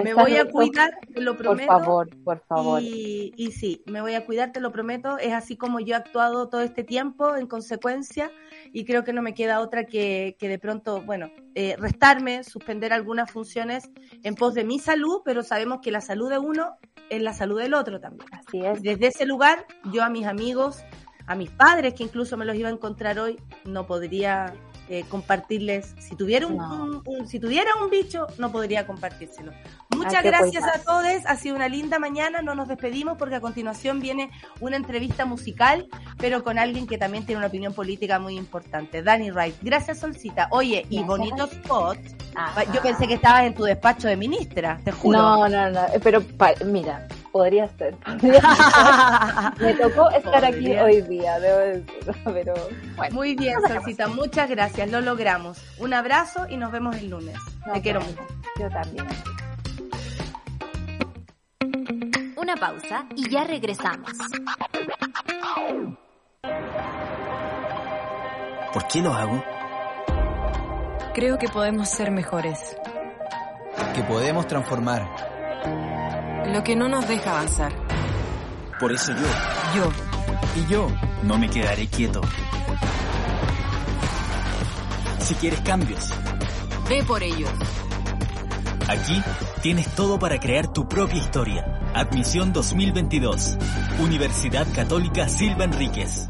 Speaker 2: Me voy a
Speaker 5: todo,
Speaker 2: cuidar, te lo
Speaker 5: Por
Speaker 2: prometo.
Speaker 5: favor, por favor.
Speaker 2: Y, y sí, me voy a cuidar, te lo prometo. Es así como yo he actuado todo este tiempo en consecuencia y creo que no me queda otra que, que de pronto, bueno, eh, restarme, suspender algunas funciones en pos de mi salud, pero sabemos que la salud de uno es la salud del otro también.
Speaker 5: Así es.
Speaker 2: Desde ese lugar, yo a mis amigos, a mis padres, que incluso me los iba a encontrar hoy, no podría eh, compartirles. Si tuviera un,
Speaker 5: No.
Speaker 2: un- un- si tuviera un bicho, no podría compartírselo. Muchas
Speaker 5: que
Speaker 2: gracias a todos. Ha sido una linda mañana. No nos despedimos porque a continuación viene una entrevista musical, pero con alguien que también tiene una opinión política muy importante. Danny Wright. Gracias, Solcita. Oye, y bonito spot.
Speaker 5: Ajá.
Speaker 2: Yo pensé que estabas en tu despacho de ministra, te juro.
Speaker 5: No, no, no, pero pa- mira, podría ser. podría ser. Me tocó estar aquí hoy día, debo decirlo, pero bueno.
Speaker 2: Muy bien, Solcita, muchas gracias, lo logramos. Un abrazo y nos vemos el lunes. Te quiero mucho.
Speaker 5: Yo también.
Speaker 1: Una pausa y ya regresamos.
Speaker 10: ¿Por qué lo hago?
Speaker 11: Creo que podemos ser mejores.
Speaker 10: Que podemos transformar.
Speaker 11: Lo que no nos deja avanzar.
Speaker 10: Por eso yo.
Speaker 11: Yo.
Speaker 10: Y yo no me quedaré quieto. Si quieres cambios,
Speaker 11: Ve por ellos.
Speaker 10: aquí tienes todo para crear tu propia historia. Admisión 2022. Universidad Católica Silva Enríquez.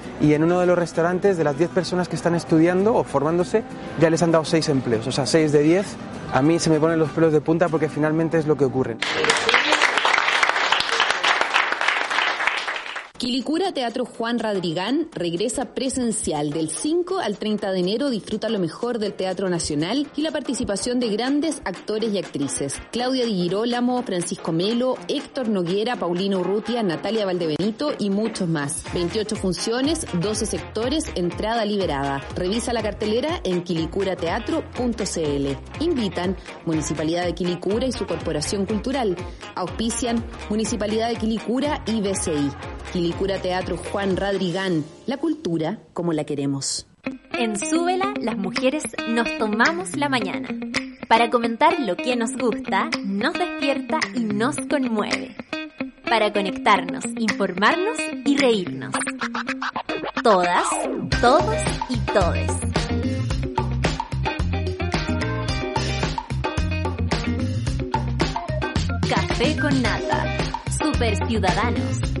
Speaker 12: y en uno de los restaurantes de las 10 personas que están estudiando o formándose ya les han dado 6 empleos, o sea, 6 de 10. A mí se me ponen los pelos de punta porque finalmente es lo que ocurre.
Speaker 13: Quilicura Teatro Juan Radrigán regresa presencial del 5 al 30 de enero. Disfruta lo mejor del Teatro Nacional y la participación de grandes actores y actrices. Claudia Di Girolamo, Francisco Melo, Héctor Noguera, Paulino Urrutia, Natalia Valdebenito y muchos más. 28 funciones, 12 sectores, entrada liberada. Revisa la cartelera en quilicurateatro.cl. Invitan Municipalidad de Quilicura y su Corporación Cultural. Auspician Municipalidad de Quilicura y BCI. Teatro Juan Radrigán. La cultura como la queremos.
Speaker 1: En Súbela, las mujeres nos tomamos la mañana para comentar lo que nos gusta, nos despierta y nos conmueve. Para conectarnos, informarnos y reírnos. Todas, todos y todes. Café con nata, super ciudadanos,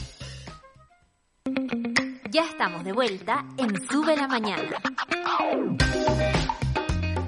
Speaker 1: Ya estamos de vuelta en Sube la Mañana.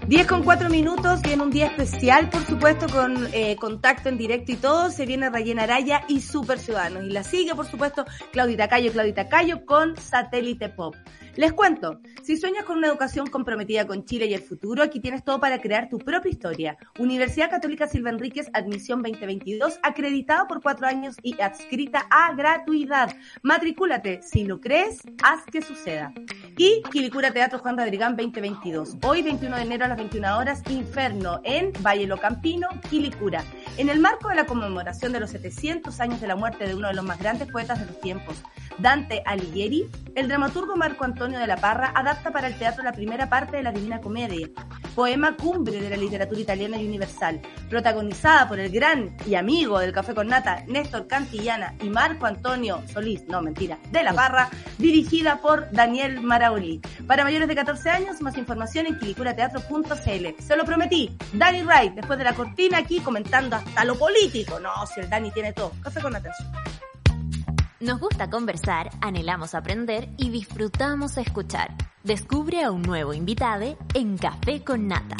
Speaker 2: 10 con 4 minutos, viene un día especial, por supuesto, con eh, contacto en directo y todo. Se viene Rayena Araya y Super Ciudadanos. Y la sigue, por supuesto, Claudita Cayo, Claudita Cayo con Satélite Pop. Les cuento, si sueñas con una educación comprometida con Chile y el futuro, aquí tienes todo para crear tu propia historia. Universidad Católica Silva Enríquez, admisión 2022, acreditada por cuatro años y adscrita a gratuidad. Matricúlate, si lo crees, haz que suceda. Y Quilicura Teatro Juan Radrigán 2022. Hoy, 21 de enero a las 21 horas, Inferno en Valle Locampino, Quilicura. En el marco de la conmemoración de los 700 años de la muerte de uno de los más grandes poetas de los tiempos, Dante Alighieri, el dramaturgo Marco Antonio de la Parra adapta para el teatro la primera parte de la Divina Comedia, poema cumbre de la literatura italiana y universal, protagonizada por el gran y amigo del Café con Nata, Néstor Cantillana y Marco Antonio Solís, no mentira, de la Parra, dirigida por Daniel Maraoli. Para mayores de 14 años, más información en. Se lo prometí, Danny Wright, después de la cortina aquí comentando hasta lo político. No, si el Dani tiene todo. Café con Nata.
Speaker 1: Nos gusta conversar, anhelamos aprender y disfrutamos escuchar. Descubre a un nuevo invitado en Café con Nata.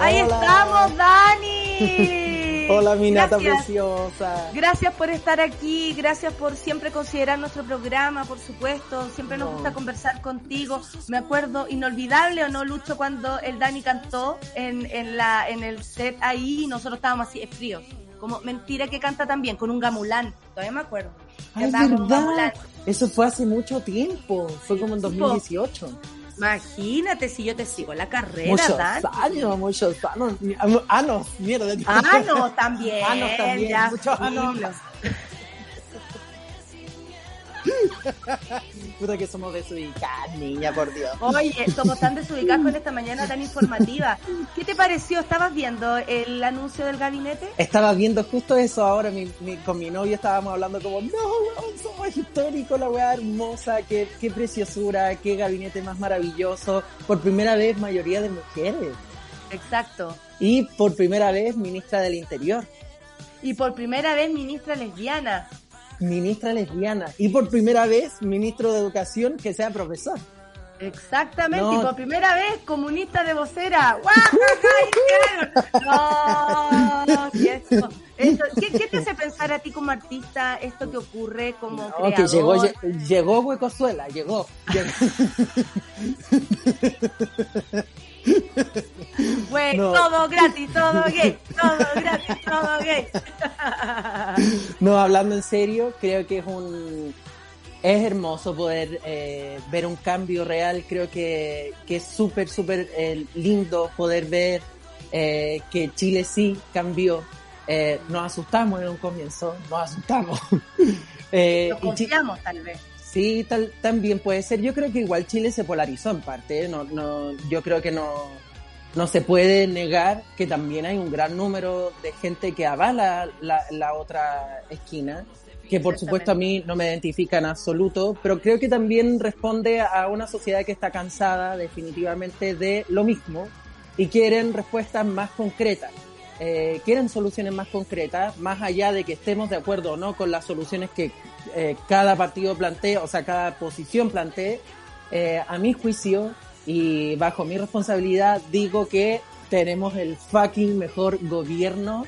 Speaker 2: Ahí estamos, Dani.
Speaker 14: Hola, mi nata preciosa.
Speaker 2: Gracias por estar aquí, gracias por siempre considerar nuestro programa, por supuesto. Siempre nos
Speaker 14: No.
Speaker 2: gusta conversar contigo. Me acuerdo, inolvidable o no, Lucho, cuando el Dani cantó en, en, la, en el set ahí y nosotros estábamos así fríos. Como mentira que canta también, con un gamulán. Todavía me acuerdo.
Speaker 14: Ay, es verdad. Eso fue hace mucho tiempo. Fue como en
Speaker 2: Sí, po.
Speaker 14: 2018.
Speaker 2: Imagínate si yo te sigo la carrera,
Speaker 14: Muchos
Speaker 2: Dani.
Speaker 14: años, muchos años. Anos, mierda.
Speaker 2: Anos también.
Speaker 14: Anos también,
Speaker 2: ya,
Speaker 14: muchos anos. Puta que somos desubicadas, niña, por Dios.
Speaker 2: Oye, somos tan desubicados con esta mañana tan informativa. ¿Qué te pareció? ¿Estabas viendo el anuncio del gabinete?
Speaker 14: Estaba viendo justo eso ahora, mi, mi- con mi novio estábamos hablando como, no, weón, somos históricos, la weá hermosa, qué, qué preciosura, qué gabinete más maravilloso. Por primera vez, mayoría de mujeres.
Speaker 2: Exacto.
Speaker 14: Y por primera vez, ministra del Interior,
Speaker 2: Y por primera vez ministra lesbiana.
Speaker 14: Ministra lesbiana. Y por primera vez, ministro de Educación que sea profesor.
Speaker 2: Exactamente.
Speaker 14: No.
Speaker 2: Y por primera vez comunista de vocera. ¡Guau! No, sí, eso- eso- ¿Qué, qué te hace pensar a ti como artista esto que ocurre como
Speaker 14: No,
Speaker 2: creador?
Speaker 14: que llegó, lle- llegó Huecosuela, llegó. llegó.
Speaker 2: Güey,
Speaker 14: No.
Speaker 2: todo gratis, todo gay, todo gratis, todo gay.
Speaker 14: No, hablando en serio, creo que es un es hermoso poder eh, ver un cambio real. Creo que, que es súper, súper eh, lindo poder ver eh, que Chile sí cambió. Eh, nos asustamos en un comienzo, nos asustamos. Chi-
Speaker 2: confiamos tal vez.
Speaker 14: Sí, tal, también puede ser. Yo creo que igual Chile se polarizó en parte. No, no, yo creo que no, no se puede negar que también hay un gran número de gente que avala la, la otra esquina, que por supuesto a mí no me identifica en absoluto, pero creo que también responde a una sociedad que está cansada definitivamente de lo mismo y quieren respuestas más concretas. Eh, quieren soluciones más concretas, más allá de que estemos de acuerdo o no con las soluciones que eh, cada partido plantee, o sea, cada posición plantee, eh, a mi juicio y bajo mi responsabilidad digo que tenemos el fucking mejor gobierno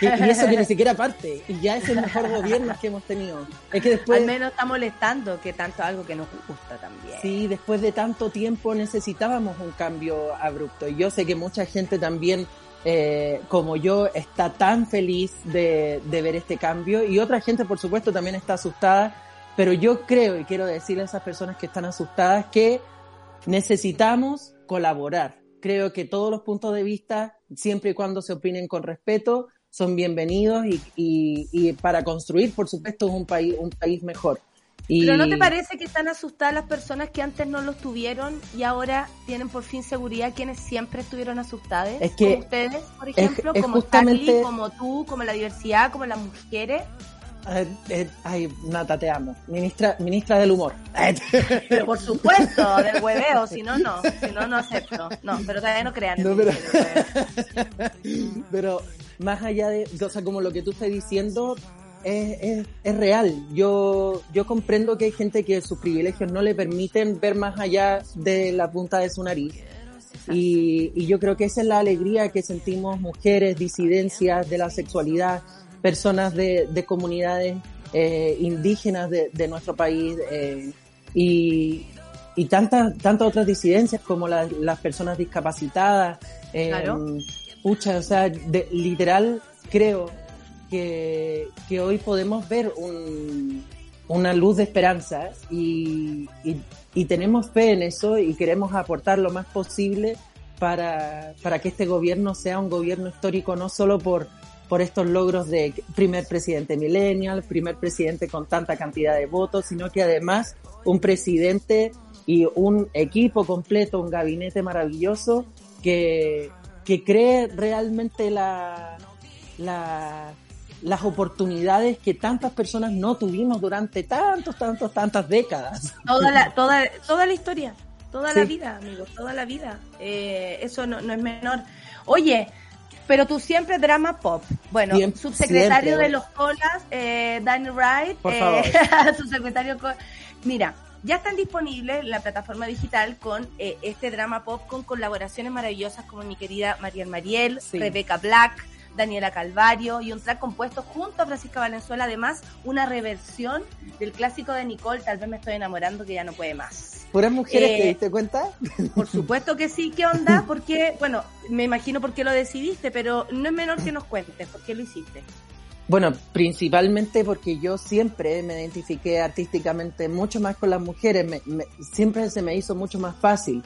Speaker 14: y, y eso que ni siquiera parte y ya es el mejor gobierno que hemos tenido es que después
Speaker 2: Al menos está molestando que tanto algo que nos gusta también.
Speaker 14: Sí, después de tanto tiempo necesitábamos un cambio abrupto. Y yo sé que mucha gente también, eh, como yo, está tan feliz de, de ver este cambio. Y otra gente, por supuesto, también está asustada. Pero yo creo, y quiero decirle a esas personas que están asustadas, que necesitamos colaborar. Creo que todos los puntos de vista, siempre y cuando se opinen con respeto, son bienvenidos y, y, y para construir, por supuesto, un país, un país mejor. Y...
Speaker 2: Pero ¿no te parece que están asustadas las personas que antes no los tuvieron y ahora tienen por fin seguridad quienes siempre estuvieron asustadas?
Speaker 14: Es que
Speaker 2: como ustedes, por
Speaker 14: es-
Speaker 2: ejemplo,
Speaker 14: es
Speaker 2: como
Speaker 14: justamente-
Speaker 2: Charlie, como tú, como la diversidad, como las mujeres.
Speaker 14: Eh, eh, ay, Nata, te amo. Ministra, ministra del humor.
Speaker 2: Pero por supuesto, del hueveo, si no, no. Si no, no acepto. No, pero todavía no crean.
Speaker 14: No, pero-. Pero más allá de, o sea, como lo que tú estás diciendo, es, es, es real. Yo, yo comprendo que hay gente que sus privilegios no le permiten ver más allá de la punta de su nariz. Y, y yo creo que esa es la alegría que sentimos mujeres, disidencias de la sexualidad, personas de, de comunidades eh, indígenas de, de nuestro país, eh, y, y tantas, tantas otras disidencias como la- las personas discapacitadas. eh,
Speaker 2: Claro.
Speaker 14: pucha, o sea, de- literal creo que, que hoy podemos ver un, una luz de esperanza y, y, y tenemos fe en eso y queremos aportar lo más posible para, para que este gobierno sea un gobierno histórico no solo por, por estos logros de primer presidente millennial, primer presidente con tanta cantidad de votos, sino que además un presidente y un equipo completo, un gabinete maravilloso que, que cree realmente la, la, las oportunidades que tantas personas no tuvimos durante tantos, tantos, tantas décadas.
Speaker 2: Toda la, toda, toda la historia, toda la vida, amigos, toda la vida. Eh, eso no, no es menor. Oye, pero tú siempre drama pop. Bueno,
Speaker 14: Siempre,
Speaker 2: subsecretario
Speaker 14: siempre.
Speaker 2: de los colas, eh, Danny Wright,
Speaker 14: Por
Speaker 2: eh,
Speaker 14: favor.
Speaker 2: subsecretario co- Mira, ya están disponibles en la plataforma digital con eh, este drama pop con colaboraciones maravillosas como mi querida Mariel Mariel,
Speaker 14: Sí.
Speaker 2: Rebeca Black, Daniela Calvario y un track compuesto junto a Francisca Valenzuela, además una reversión del clásico de Nicole, tal vez me estoy enamorando que ya no puede más.
Speaker 14: ¿Puras mujeres
Speaker 2: Eh,
Speaker 14: te diste cuenta?
Speaker 2: Por supuesto que sí, ¿qué onda? Porque, bueno, me imagino por qué lo decidiste, pero no es menor que nos cuentes por qué lo hiciste.
Speaker 14: Bueno, principalmente porque yo siempre me identifiqué artísticamente mucho más con las mujeres, me- me- siempre se me hizo mucho más fácil.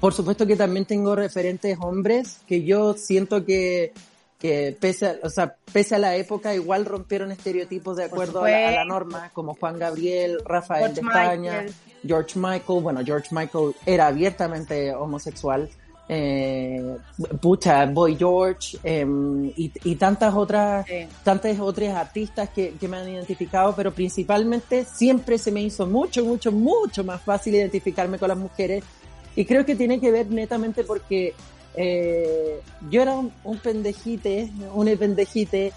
Speaker 14: Por supuesto que también tengo referentes hombres que yo siento que, que pese, a, o sea, pese a la época igual rompieron estereotipos de acuerdo a la, a la norma, como Juan Gabriel, Rafael
Speaker 2: George
Speaker 14: de España,
Speaker 2: Michael.
Speaker 14: George Michael, bueno, George Michael era abiertamente homosexual, eh, pucha, Boy George, em, y, y tantas otras, tantas otras artistas que, que me han identificado, pero principalmente siempre se me hizo mucho, mucho, mucho más fácil identificarme con las mujeres, y creo que tiene que ver netamente porque eh, yo era un, un pendejite, un pendejite,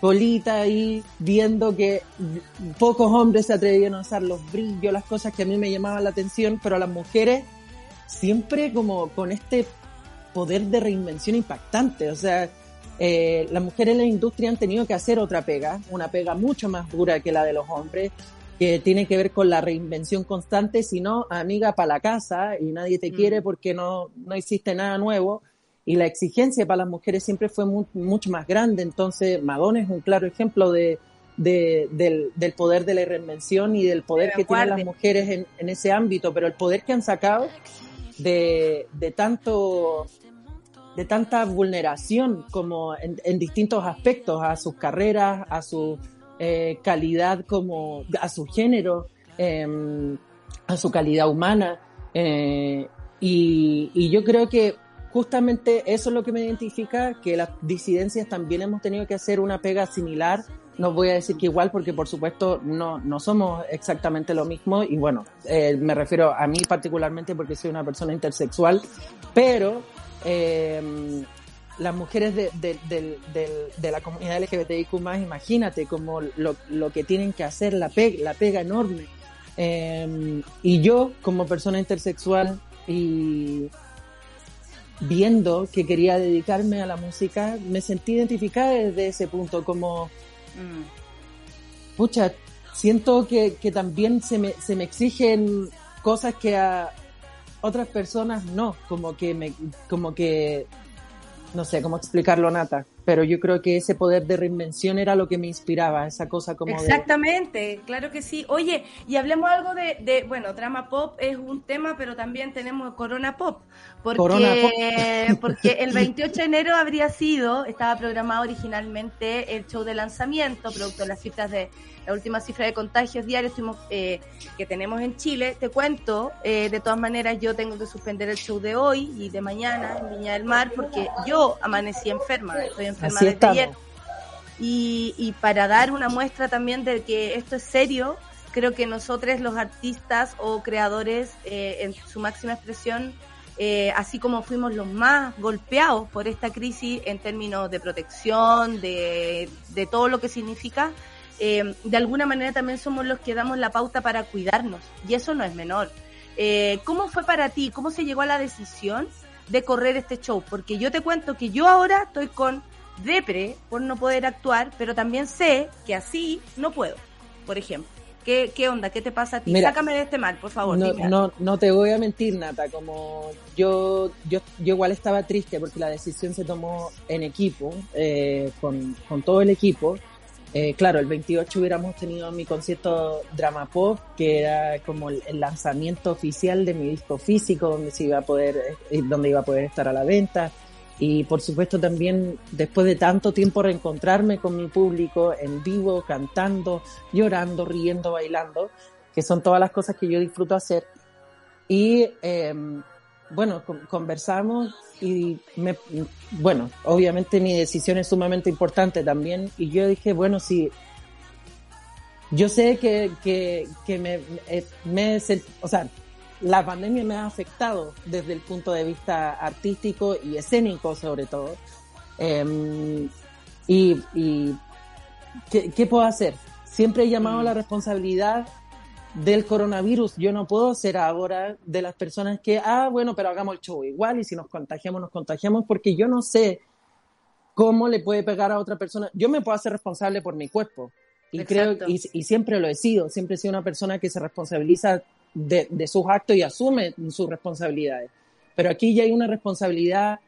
Speaker 14: colita ahí, viendo que pocos hombres se atrevían a usar los brillos, las cosas que a mí me llamaban la atención, pero a las mujeres siempre como con este poder de reinvención impactante. O sea, eh, las mujeres en la industria han tenido que hacer otra pega, una pega mucho más dura que la de los hombres, que tiene que ver con la reinvención constante, si no, amiga, para la casa y nadie te quiere porque no, no hiciste nada nuevo. Y la exigencia para las mujeres siempre fue mu- mucho más grande. Entonces, Madonna es un claro ejemplo de, de- del, del poder de la reinvención y del poder
Speaker 2: De
Speaker 14: que tienen las mujeres en, en ese ámbito, pero el poder que han sacado de, de tanto de tanta vulneración como en, en distintos aspectos a sus carreras, a su eh, calidad como a su género, em, a su calidad humana eh, y, y yo creo que justamente eso es lo que me identifica, que las disidencias también hemos tenido que hacer una pega similar. No voy a decir que igual, porque por supuesto no, no somos exactamente lo mismo. Y bueno, eh, me refiero a mí particularmente porque soy una persona intersexual, pero eh, las mujeres de, de, del- de la comunidad LGBTIQ imagínate como lo, lo que tienen que hacer, la pega, la pega enorme. Eh, y yo, como persona intersexual y viendo que quería dedicarme a la música, me sentí identificada desde ese punto, como, pucha, siento que, que también se me, se me exigen cosas que a otras personas no, como que me, como que, no sé cómo explicarlo, Nata, pero yo creo que ese poder de reinvención era lo que me inspiraba, esa cosa como de...
Speaker 2: Exactamente, claro que sí. Oye, y hablemos algo de, de, bueno, drama pop es un tema, pero también tenemos Corona Pop, porque,
Speaker 14: Corona Pop.
Speaker 2: porque el 28 de enero habría sido, estaba programado originalmente el show de lanzamiento, producto de las cifras de la última cifra de contagios diarios eh, que tenemos en Chile. Te cuento, eh, de todas maneras, yo tengo que suspender el show de hoy y de mañana en Viña del Mar, porque yo amanecí enferma, estoy
Speaker 14: estamos.
Speaker 2: ayer. Y, y para dar una muestra también de que esto es serio, creo que nosotros los artistas o creadores eh, en su máxima expresión, eh, así como fuimos los más golpeados por esta crisis en términos de protección, de, de todo lo que significa, eh, de alguna manera también somos los que damos la pauta para cuidarnos y eso no es menor. ¿Cómo fue para ti? ¿Cómo se llegó a la decisión de correr este show? Porque yo te cuento que yo ahora estoy con depre por no poder actuar, pero también sé que así no puedo, por ejemplo. ¿Qué, qué onda? ¿Qué te pasa a ti?
Speaker 14: Mira,
Speaker 2: Sácame de este mal, por favor.
Speaker 14: No, no, no te voy a mentir, Nata, como yo, yo, yo igual estaba triste porque la decisión se tomó en equipo, eh, con, con todo el equipo. Eh, claro, el 28 hubiéramos tenido mi concierto Drama Pop, que era como el, el lanzamiento oficial de mi disco físico, donde se iba a poder, eh, donde iba a poder estar a la venta. Y por supuesto también después de tanto tiempo reencontrarme con mi público en vivo, cantando, llorando, riendo, bailando, que son todas las cosas que yo disfruto hacer. Y eh, bueno, con- conversamos y me, bueno, obviamente mi decisión es sumamente importante también. Y yo dije, bueno, si yo sé que, que, que me, me, o sea, la pandemia me ha afectado desde el punto de vista artístico y escénico sobre todo. Em, y, y ¿qué, qué puedo hacer? Siempre he llamado a la responsabilidad del coronavirus. Yo no puedo ser ahora de las personas que, ah, bueno, pero hagamos el show igual y si nos contagiamos, nos contagiamos, porque yo no sé cómo le puede pegar a otra persona. Yo me puedo hacer responsable por mi cuerpo. Y
Speaker 2: Exacto.
Speaker 14: creo, y, y siempre lo he sido, siempre he sido una persona que se responsabiliza de, de sus actos y asume sus responsabilidades. Pero aquí ya hay una responsabilidad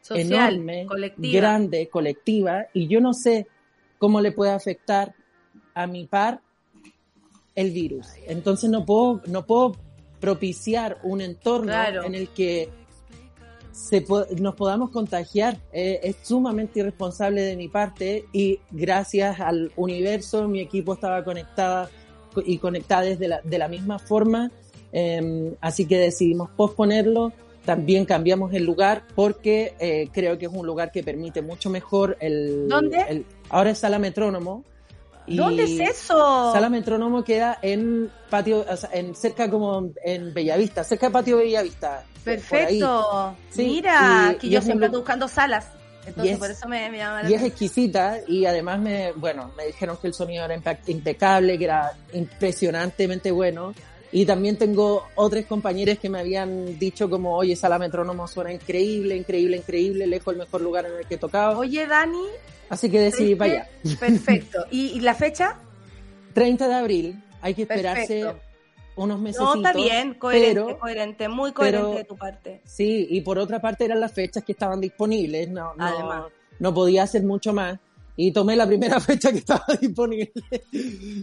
Speaker 2: Social,
Speaker 14: enorme,
Speaker 2: colectiva.
Speaker 14: grande, colectiva, y yo no sé cómo le puede afectar a mi par el virus. Entonces no puedo, no puedo propiciar un entorno
Speaker 2: Claro.
Speaker 14: en el que se po- nos podamos contagiar. Eh, es sumamente irresponsable de mi parte y gracias al universo mi equipo estaba conectada co- y conectada desde la, de la misma forma. Eh, así que decidimos posponerlo. También cambiamos el lugar porque eh, creo que es un lugar que permite mucho mejor el...
Speaker 2: ¿Dónde?
Speaker 14: el- ahora es sala metrónomo. y
Speaker 2: ¿Dónde es eso?
Speaker 14: Sala metrónomo queda en patio, o sea, en cerca como en Bellavista, cerca de patio Bellavista.
Speaker 2: Perfecto.
Speaker 14: Sí,
Speaker 2: Mira, que yo siempre ando buscando salas. Entonces, por eso me, me llama la
Speaker 14: Y es exquisita y además me, bueno, me dijeron que el sonido era impecable, que era impresionantemente bueno. Y también tengo otros compañeros que me habían dicho como, oye, Sala Metrónomo suena increíble, increíble, increíble, lejos el mejor lugar en el que he tocado.
Speaker 2: Oye, Dani.
Speaker 14: Así que decidí para allá.
Speaker 2: Perfecto. ¿Y, y la fecha?
Speaker 14: 30 de abril, hay que esperarse
Speaker 2: Perfecto.
Speaker 14: Unos meses.
Speaker 2: No, está bien, coherente,
Speaker 14: pero,
Speaker 2: coherente, muy coherente
Speaker 14: pero-
Speaker 2: de tu parte.
Speaker 14: Sí, y por otra parte eran las fechas que estaban disponibles, no, no,
Speaker 2: Además.
Speaker 14: no podía hacer mucho más. Y tomé la primera fecha que estaba disponible.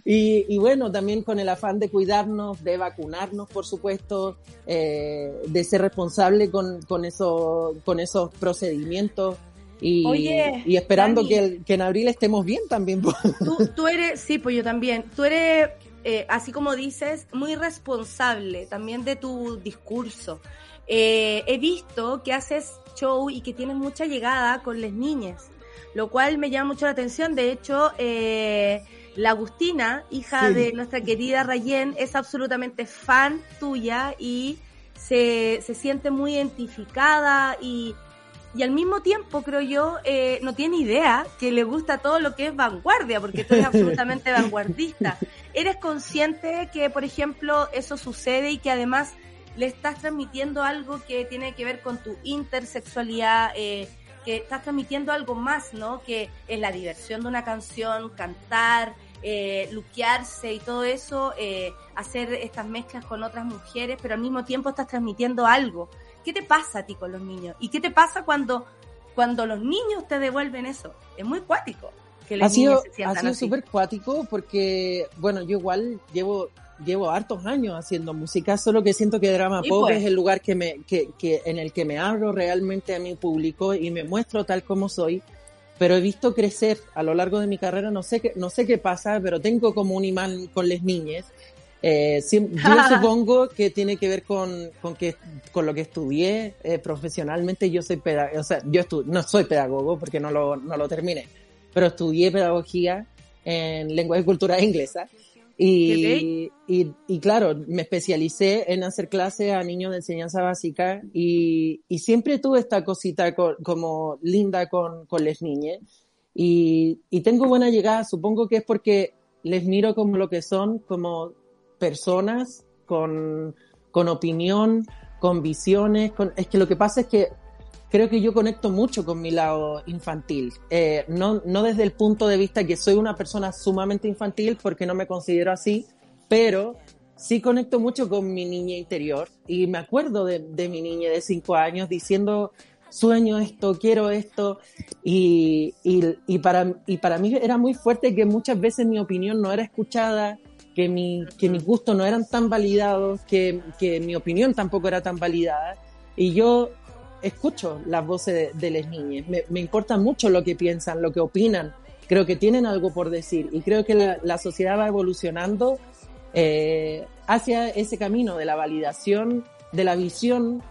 Speaker 14: Y, y bueno, también con el afán de cuidarnos, de vacunarnos, por supuesto, eh, de ser responsable con, con, eso, con esos procedimientos. Y,
Speaker 2: Oye,
Speaker 14: y esperando
Speaker 2: Dani.
Speaker 14: que, el- que en abril estemos bien también.
Speaker 2: Tú, tú eres, sí, pues yo también. Tú eres, eh, así como dices, muy responsable también de tu discurso. Eh, he visto que haces show y que tienes mucha llegada con las niñas, lo cual me llama mucho la atención. De hecho, eh, la Agustina, hija
Speaker 15: Sí.
Speaker 2: de nuestra querida Rayen, es absolutamente fan tuya y se, se siente muy identificada y, y al mismo tiempo, creo yo, eh, no tiene idea que le gusta todo lo que es vanguardia, porque tú eres absolutamente vanguardista. ¿Eres consciente que, por ejemplo, eso sucede y que además le estás transmitiendo algo que tiene que ver con tu intersexualidad, eh, que estás transmitiendo algo más, ¿no? Que es la diversión de una canción, cantar, eh, luquearse y todo eso, eh, hacer estas mezclas con otras mujeres, pero al mismo tiempo estás transmitiendo algo. ¿Qué te pasa a ti con los niños? ¿Y qué te pasa cuando, cuando los niños te devuelven eso? Es muy cuático que los
Speaker 14: ha sido,
Speaker 2: niños se
Speaker 14: ha sido súper cuático porque, bueno, yo igual llevo, llevo hartos años haciendo música, solo que siento que Drama
Speaker 2: Y
Speaker 14: Pop
Speaker 2: pues.
Speaker 14: es el lugar que me, que, que, en el que me abro realmente a mi público y me muestro tal como soy. Pero he visto crecer a lo largo de mi carrera, no sé qué, no sé qué pasa, pero tengo como un imán con las niñas. Eh, siem- yo supongo que tiene que ver con, con que con lo que estudié eh, profesionalmente. Yo soy pedagogo, o sea, yo no soy pedagogo porque no lo, no lo terminé, pero estudié pedagogía en lengua y cultura inglesa. Y, y, y claro, me especialicé en hacer clases a niños de enseñanza básica y, y siempre tuve esta cosita co- como linda con, con las niñas. Y, y tengo buena llegada, supongo que es porque les miro como lo que son, como personas con, con opinión, con visiones. Con, es que lo que pasa es que creo que yo conecto mucho con mi lado infantil. Eh, no, no desde el punto de vista que soy una persona sumamente infantil, porque no me considero así, pero sí conecto mucho con mi niña interior y me acuerdo de, de mi niña de cinco años diciendo, sueño esto, quiero esto, y, y, y, para, y para mí era muy fuerte que muchas veces mi opinión no era escuchada, que, mi, que mis gustos no eran tan validados, que, que mi opinión tampoco era tan validada, y yo escucho las voces de, de las niñas, me, importa mucho lo que piensan, lo que opinan, creo que tienen algo por decir, y creo que la, la sociedad va evolucionando eh, hacia ese camino de la validación, de la visión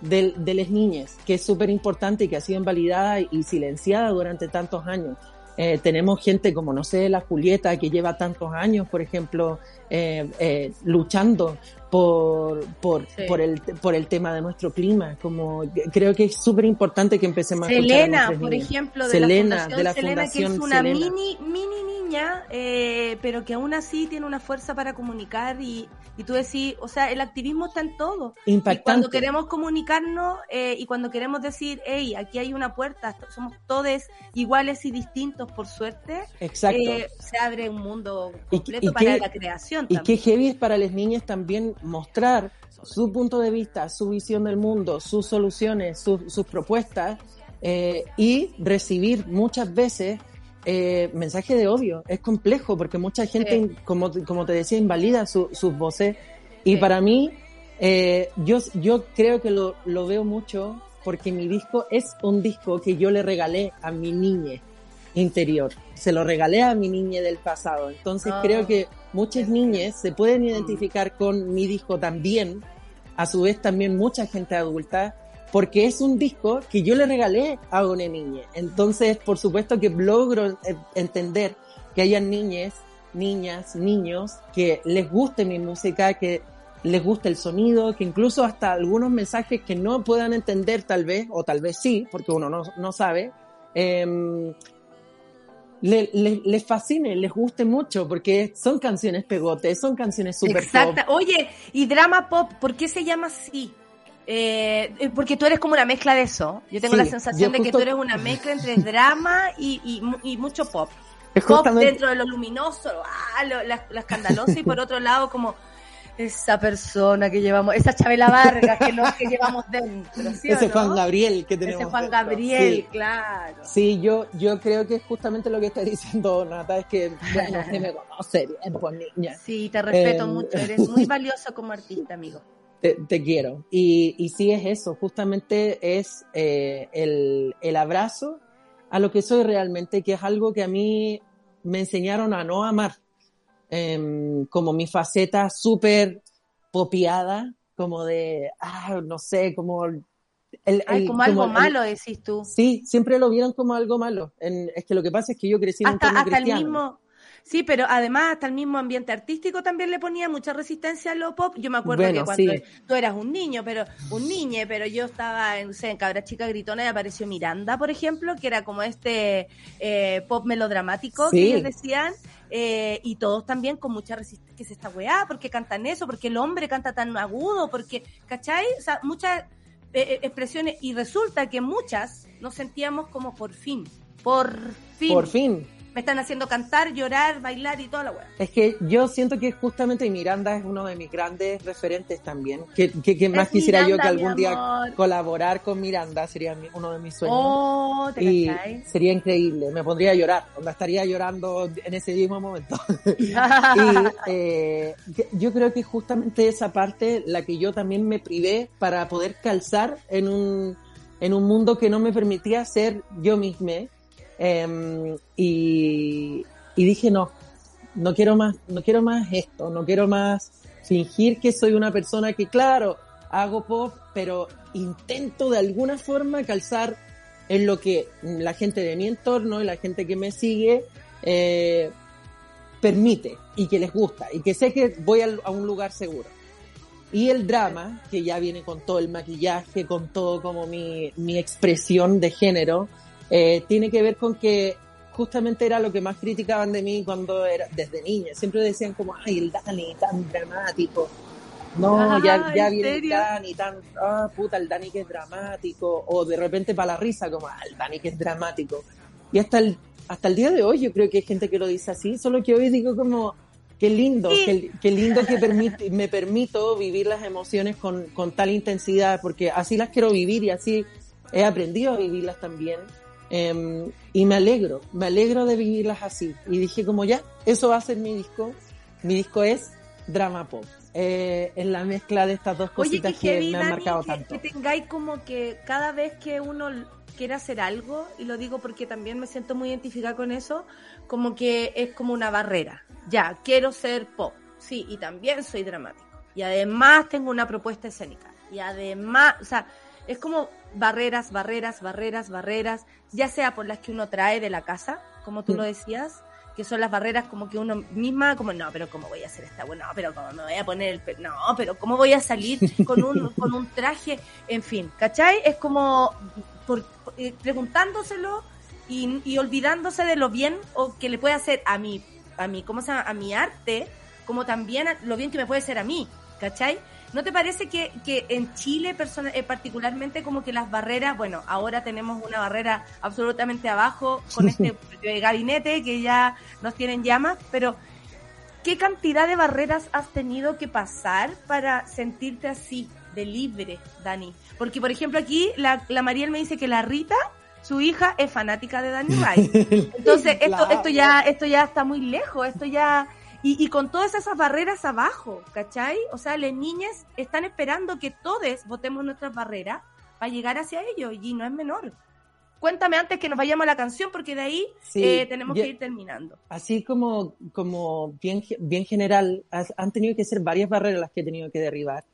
Speaker 14: de, de las niñas, que es súper importante y que ha sido invalidada y silenciada durante tantos años. Eh, tenemos gente como, no sé, la Julieta, que lleva tantos años, por ejemplo, eh, eh, luchando por, por,
Speaker 2: Sí.
Speaker 14: por, el, por el tema de nuestro clima. Como, creo que es súper importante que empecemos a escuchar a
Speaker 2: Selena, por
Speaker 14: niñas.
Speaker 2: ejemplo, de
Speaker 14: Selena,
Speaker 2: la Fundación
Speaker 14: de la
Speaker 2: Selena, que es
Speaker 14: Fundación
Speaker 2: una
Speaker 14: Selena.
Speaker 2: mini, mini niña, eh, pero que aún así tiene una fuerza para comunicar y, y tú decís, o sea, el activismo está en todo. Y
Speaker 14: Impactante.
Speaker 2: cuando queremos comunicarnos eh, y cuando queremos decir, hey, aquí hay una puerta, somos todos iguales y distintos, por suerte,
Speaker 14: Exacto.
Speaker 2: eh, se abre un mundo completo
Speaker 14: y
Speaker 2: para
Speaker 14: qué-
Speaker 2: la creación
Speaker 14: Y qué heavy es para las niñas también mostrar su punto de vista, su visión del mundo, sus soluciones, sus- sus propuestas eh, y recibir muchas veces eh, mensajes de odio. Es complejo porque mucha gente, como, como te decía, invalida su- sus voces y
Speaker 2: Sí.
Speaker 14: para mí eh, yo, yo creo que lo, lo veo mucho porque mi disco es un disco que yo le regalé a mi niña interior. Se lo regalé a mi niña del pasado. Entonces
Speaker 2: Ah.
Speaker 14: creo que muchas niñas se pueden identificar con mi disco también. A su vez también mucha gente adulta. Porque es un disco que yo le regalé a una niña. Entonces, por supuesto que logro eh, entender que hayan niñas, niñas, niños que les guste mi música, que les guste el sonido, que incluso hasta algunos mensajes que no puedan entender tal vez, o tal vez sí, porque uno no, no sabe, em, le- le- les fascine, les guste mucho, porque son canciones pegotes, son canciones super pop.
Speaker 2: Exacta. Oye, y drama pop, ¿por qué se llama así? Eh, porque tú eres como una mezcla de eso. Yo tengo
Speaker 14: Sí,
Speaker 2: la sensación de que tú eres una mezcla entre drama y, y, mu- y mucho pop.
Speaker 14: Es
Speaker 2: Pop
Speaker 14: justamente-
Speaker 2: dentro de lo luminoso, ah, lo, la, la escandalosa, y por otro lado como esa persona que llevamos, esa Chabela Vargas que, nos, que llevamos dentro. ¿sí
Speaker 14: Ese
Speaker 2: no?
Speaker 14: Juan Gabriel que tenemos.
Speaker 2: Ese Juan
Speaker 14: dentro.
Speaker 2: Gabriel,
Speaker 14: Sí.
Speaker 2: claro.
Speaker 14: Sí, yo, yo creo que es justamente lo que está diciendo Nata, es que, bueno, se me conoce bien, pues niña.
Speaker 2: Sí, te respeto
Speaker 14: Eh,
Speaker 2: mucho, eres muy valioso como artista, amigo.
Speaker 14: Te, te quiero. Y, y sí es eso, justamente es eh, el, el abrazo a lo que soy realmente, que es algo que a mí me enseñaron a no amar, Em, como mi faceta súper popiada, como de, ah, no sé, como... El,
Speaker 2: Ay, como algo
Speaker 14: el-
Speaker 2: malo, decís tú.
Speaker 14: Sí, siempre lo vieron como algo malo. En- es que lo que pasa es que yo crecí en un
Speaker 2: hasta, hasta el
Speaker 14: cristiano.
Speaker 2: mismo sí pero además hasta el mismo ambiente artístico también le ponía mucha resistencia a lo pop yo me acuerdo
Speaker 14: Bueno,
Speaker 2: que cuando
Speaker 14: sí.
Speaker 2: tú eras un niño pero un niñe pero yo estaba en, no sé, en cabra chica gritona y apareció Miranda por ejemplo que era como este eh, pop melodramático
Speaker 14: Sí.
Speaker 2: que ellos decían eh, y todos también con mucha resistencia que es esta weá porque cantan eso porque el hombre canta tan agudo porque ¿cachai? o sea muchas eh, eh, expresiones y resulta que muchas nos sentíamos como por fin por fin
Speaker 14: Por fin.
Speaker 2: Me están haciendo cantar, llorar, bailar y toda la weá.
Speaker 14: Es que yo siento que justamente Miranda es uno de mis grandes referentes también. Que, que, que más
Speaker 2: Es
Speaker 14: quisiera yo
Speaker 2: Miranda,
Speaker 14: que algún día colaborar con Miranda, sería uno de mis sueños.
Speaker 2: Oh, ¿te
Speaker 14: y sería increíble, me pondría a llorar, onda estaría llorando en ese mismo momento. y eh, yo creo que justamente esa parte la que yo también me privé para poder calzar en un, en un mundo que no me permitía ser yo misma. Em, y, dije no, no quiero más, no quiero más esto, no quiero más fingir que soy una persona que claro, hago pop, pero intento de alguna forma calzar en lo que la gente de mi entorno y la gente que me sigue eh, permite y que les gusta y que sé que voy al- a un lugar seguro. Y el drama, que ya viene con todo el maquillaje, con todo como mi, mi expresión de género, eh, tiene que ver con que justamente era lo que más criticaban de mí cuando era desde niña. Siempre decían como, ay, el Dani tan dramático. No,
Speaker 2: Ah,
Speaker 14: ya, ya
Speaker 2: ¿en
Speaker 14: viene el? Dani tan, ah, puta, el Dani que es dramático. O de repente para la risa, como, ah, el Dani que es dramático. Y hasta el, hasta el día de hoy yo creo que hay gente que lo dice así, solo que hoy digo como, Qué lindo,
Speaker 2: Sí.
Speaker 14: qué, qué lindo que permite, me permito vivir las emociones con, con tal intensidad, porque así las quiero vivir y así he aprendido a vivirlas también. Em, y me alegro, me alegro de vivirlas así. Y dije como ya, eso va a ser mi disco. Mi disco es drama pop. Eh, es la mezcla de estas dos
Speaker 2: Oye,
Speaker 14: cositas
Speaker 2: que
Speaker 14: que
Speaker 2: heavy,
Speaker 14: me han
Speaker 2: Dani,
Speaker 14: marcado
Speaker 2: que,
Speaker 14: tanto.
Speaker 2: que tengáis como que cada vez que uno quiere hacer algo, y lo digo porque también me siento muy identificada con eso, como que es como una barrera. Ya, quiero ser pop, sí, y también soy dramático. Y además tengo una propuesta escénica. Y además, o sea, es como barreras, barreras, barreras, barreras, ya sea por las que uno trae de la casa, como tú lo decías, que son las barreras como que uno misma, como, no, pero ¿cómo voy a hacer esta? Bueno, pero ¿cómo me voy a poner el pe- No, pero ¿cómo voy a salir con un, con un traje? En fin, ¿cachai? Es como por- eh, preguntándoselo y, y olvidándose de lo bien o que le puede hacer a mi, a mi, ¿cómo se llama? A mi arte, como también a lo bien que me puede hacer a mí, ¿cachai? ¿No te parece que, que en Chile persona- eh, particularmente como que las barreras, bueno, ahora tenemos una barrera absolutamente abajo con este eh, gabinete que ya nos tienen llamas, pero ¿qué cantidad de barreras has tenido que pasar para sentirte así, de libre, Dani? Porque, por ejemplo, aquí la, la Mariel me dice que la Rita, su hija, es fanática de Dani Ray. Entonces, esto, esto ya, esto ya está muy lejos, esto ya, y, y con todas esas barreras abajo, ¿cachai? O sea, las niñas están esperando que todos votemos nuestras barreras para llegar hacia ellos, y no es menor. Cuéntame antes que nos vayamos a la canción, porque de ahí
Speaker 14: Sí,
Speaker 2: eh, tenemos
Speaker 14: yo-
Speaker 2: que ir terminando.
Speaker 14: Así como, como bien, bien general, has- han tenido que ser varias barreras las que he tenido que derribar.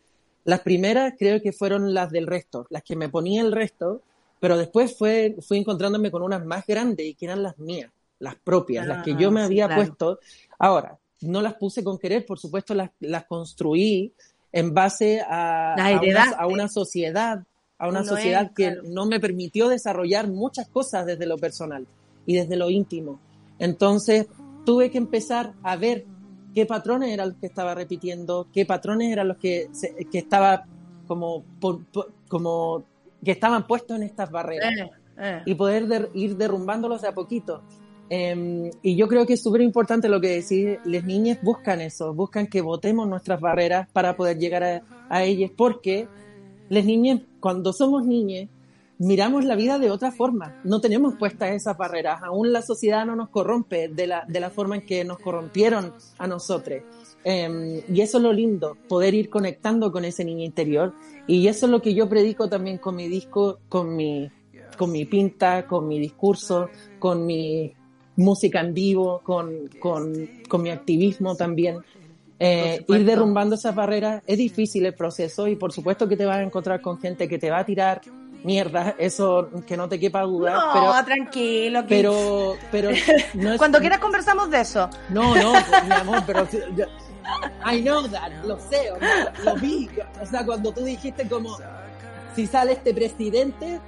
Speaker 14: Las primeras creo que fueron las del resto, las que me ponía el resto, pero después fue, fui encontrándome con unas más grandes y que eran las mías, las propias, las que yo me
Speaker 2: Ah,
Speaker 14: había
Speaker 2: claro.
Speaker 14: puesto. Ahora, no las puse con querer, por supuesto las, las construí en base a, una,
Speaker 2: heredaste.
Speaker 14: a una sociedad, a una sociedad
Speaker 2: es,
Speaker 14: que
Speaker 2: claro.
Speaker 14: no me permitió desarrollar muchas cosas desde lo personal y desde lo íntimo. Entonces tuve que empezar a ver qué patrones eran los que estaba repitiendo, qué patrones eran los que, se- que estaba como, por- por- como que estaban puestos en estas barreras
Speaker 2: Eh, eh.
Speaker 14: y poder der- ir derrumbándolos de a poquito. Eh, y yo creo que es súper importante lo que decís, las niñas buscan eso, buscan que votemos nuestras barreras para poder llegar a, a ellas, porque las niñas, cuando somos niñas, miramos la vida de otra forma, no tenemos puestas esas barreras, aún la sociedad no nos corrompe de la, de la forma en que nos corrompieron a nosotros. Eh, y eso es lo lindo, poder ir conectando con ese niño interior. Y eso es lo que yo predico también con mi disco, con mi, con mi pinta, con mi discurso, con mi música en vivo, con, con, con mi activismo también. Eh, ir derrumbando esas barreras es difícil el proceso y por supuesto que te vas a encontrar con gente que te va a tirar mierda, eso que no te quepa dudar,
Speaker 2: No,
Speaker 14: pero,
Speaker 2: tranquilo. que-
Speaker 14: pero, pero no es-
Speaker 2: Cuando quieras conversamos de eso.
Speaker 14: no, no, pues, mi amor, pero yo- I know that, lo sé, o sea, lo vi. O sea, cuando tú dijiste como si sale este presidente,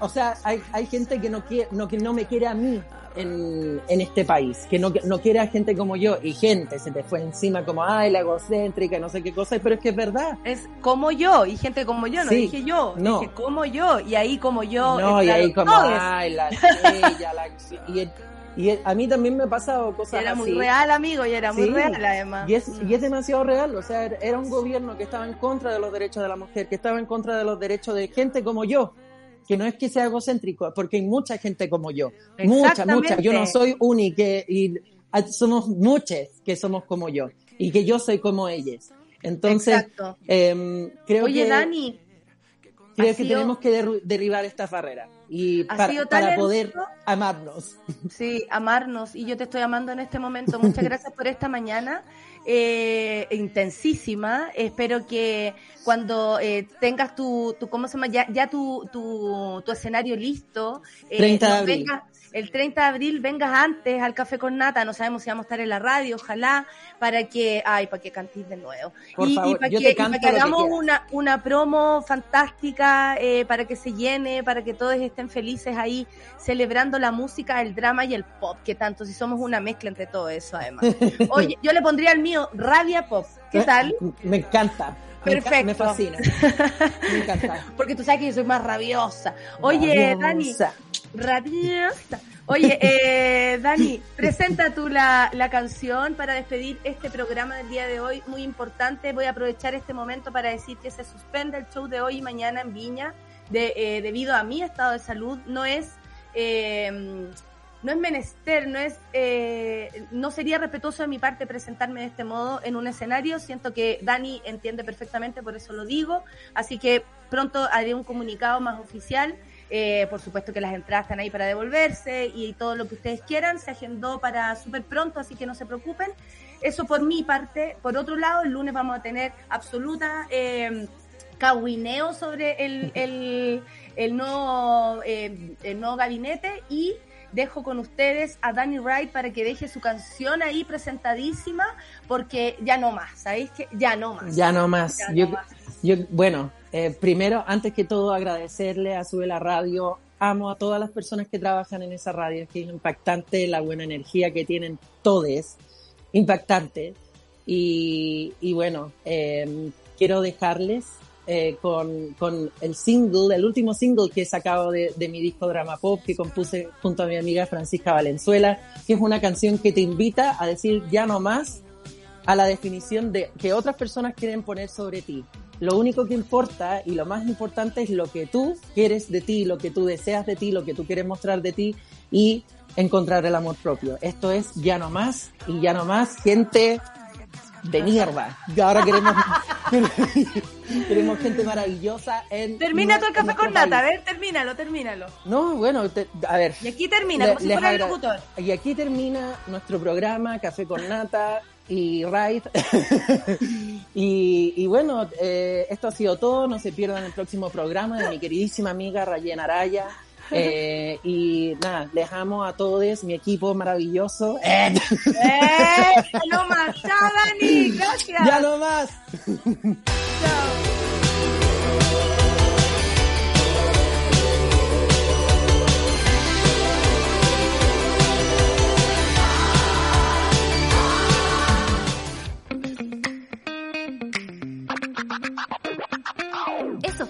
Speaker 14: o sea, hay, hay gente que no quiere, no, que no me quiere a mí en, en este país, que no, no quiere a gente como yo, y gente se te fue encima como, ay, la egocéntrica, no sé qué cosa, pero es que es verdad.
Speaker 2: Es como yo, y gente como yo, no
Speaker 14: Sí,
Speaker 2: dije yo,
Speaker 14: no.
Speaker 2: dije como yo, y ahí como yo.
Speaker 14: No, y ahí como,
Speaker 2: todos.
Speaker 14: ay, la ella, la, y, y a mí también me ha pasado cosas
Speaker 2: era muy
Speaker 14: así.
Speaker 2: real, amigo, y era muy
Speaker 14: Sí,
Speaker 2: real, además.
Speaker 14: Y es, y es demasiado real, o sea, era un gobierno que estaba en contra de los derechos de la mujer, que estaba en contra de los derechos de gente como yo, que no es que sea egocéntrico, porque hay mucha gente como yo, mucha, mucha, yo no soy única y somos muchas que somos como yo y que yo soy como ellas. Entonces, em, creo
Speaker 2: Oye,
Speaker 14: que
Speaker 2: Dani,
Speaker 14: creo que
Speaker 2: sido-
Speaker 14: tenemos que derribar estas barreras y para, para poder amarnos.
Speaker 2: Sí, amarnos. Y yo te estoy amando en este momento. Muchas gracias por esta mañana. Eh, intensísima. Espero que cuando eh, tengas tu, tu, ¿cómo se llama? Ya, ya tu, tu, tu escenario listo. eh,
Speaker 14: 30 de
Speaker 2: nos
Speaker 14: abril.
Speaker 2: vengas- el 30 de abril vengas antes al Café con Nata, no sabemos si vamos a estar en la radio, ojalá, para que, ay, para que cantes de nuevo.
Speaker 14: Por
Speaker 2: y,
Speaker 14: favor,
Speaker 2: y para
Speaker 14: yo
Speaker 2: que,
Speaker 14: te
Speaker 2: y para
Speaker 14: canto
Speaker 2: que
Speaker 14: lo que
Speaker 2: hagamos una, una promo fantástica, eh, para que se llene, para que todos estén felices ahí, celebrando la música, el drama y el pop, que tanto, si somos una mezcla entre todo eso, además. Oye, yo le pondría el mío, Rabia Pop. ¿Qué tal?
Speaker 14: Me encanta.
Speaker 2: Perfecto.
Speaker 14: Me fascina. Me encanta.
Speaker 2: Porque tú sabes que yo soy más rabiosa. Oye,
Speaker 14: Rabiosa.
Speaker 2: Dani, rabiosa. Oye, eh, Dani, presenta tú la, la canción para despedir este programa del día de hoy, muy importante. Voy a aprovechar este momento para decir que se suspende el show de hoy y mañana en Viña de, eh, debido a mi estado de salud. No es eh, no es menester, no es, eh, no sería respetuoso de mi parte presentarme de este modo en un escenario. Siento que Dani entiende perfectamente, por eso lo digo. Así que pronto haré un comunicado más oficial. Eh, por supuesto que las entradas están ahí para devolverse y todo lo que ustedes quieran. Se agendó para súper pronto, así que no se preocupen. Eso por mi parte. Por otro lado, el lunes vamos a tener absoluta eh, cahuineo sobre el, el, el nuevo, eh, el nuevo gabinete y dejo con ustedes a Danny Wright para que deje su canción ahí presentadísima, porque ya no más, ¿sabéis que Ya no más.
Speaker 14: Ya no más.
Speaker 2: Ya
Speaker 14: yo,
Speaker 2: no más.
Speaker 14: yo- bueno, eh, primero, antes que todo, agradecerle a Sube la Radio. Amo a todas las personas que trabajan en esa radio, que es impactante la buena energía que tienen todos, impactante. Y, y bueno, eh, quiero dejarles eh, con, con el single, el último single que he sacado de, de mi disco Drama Pop, que compuse junto a mi amiga Francisca Valenzuela, que es una canción que te invita a decir ya no más a la definición de que otras personas quieren poner sobre ti. Lo único que importa y lo más importante es lo que tú quieres de ti, lo que tú deseas de ti, lo que tú quieres mostrar de ti y encontrar el amor propio. Esto es ya no más y ya no más gente de mierda. Y ahora queremos queremos gente maravillosa en
Speaker 2: Termina tu el café con nata, a ver, termínalo, termínalo.
Speaker 14: No, bueno, te- a ver.
Speaker 2: Y aquí termina,
Speaker 14: Le-
Speaker 2: como si fuera el locutor.
Speaker 14: Y aquí termina nuestro programa Café con Nata y Raid. y, y bueno, eh, esto ha sido todo. No se pierdan el próximo programa de mi queridísima amiga Rayen Araya. Eh, y nada, les amo a todos, mi equipo maravilloso. ¡Eh!
Speaker 2: ¡Eh! ¡Ya no más! ¡Chao, Dani! ¡Gracias!
Speaker 14: ¡Ya no más!
Speaker 1: Eso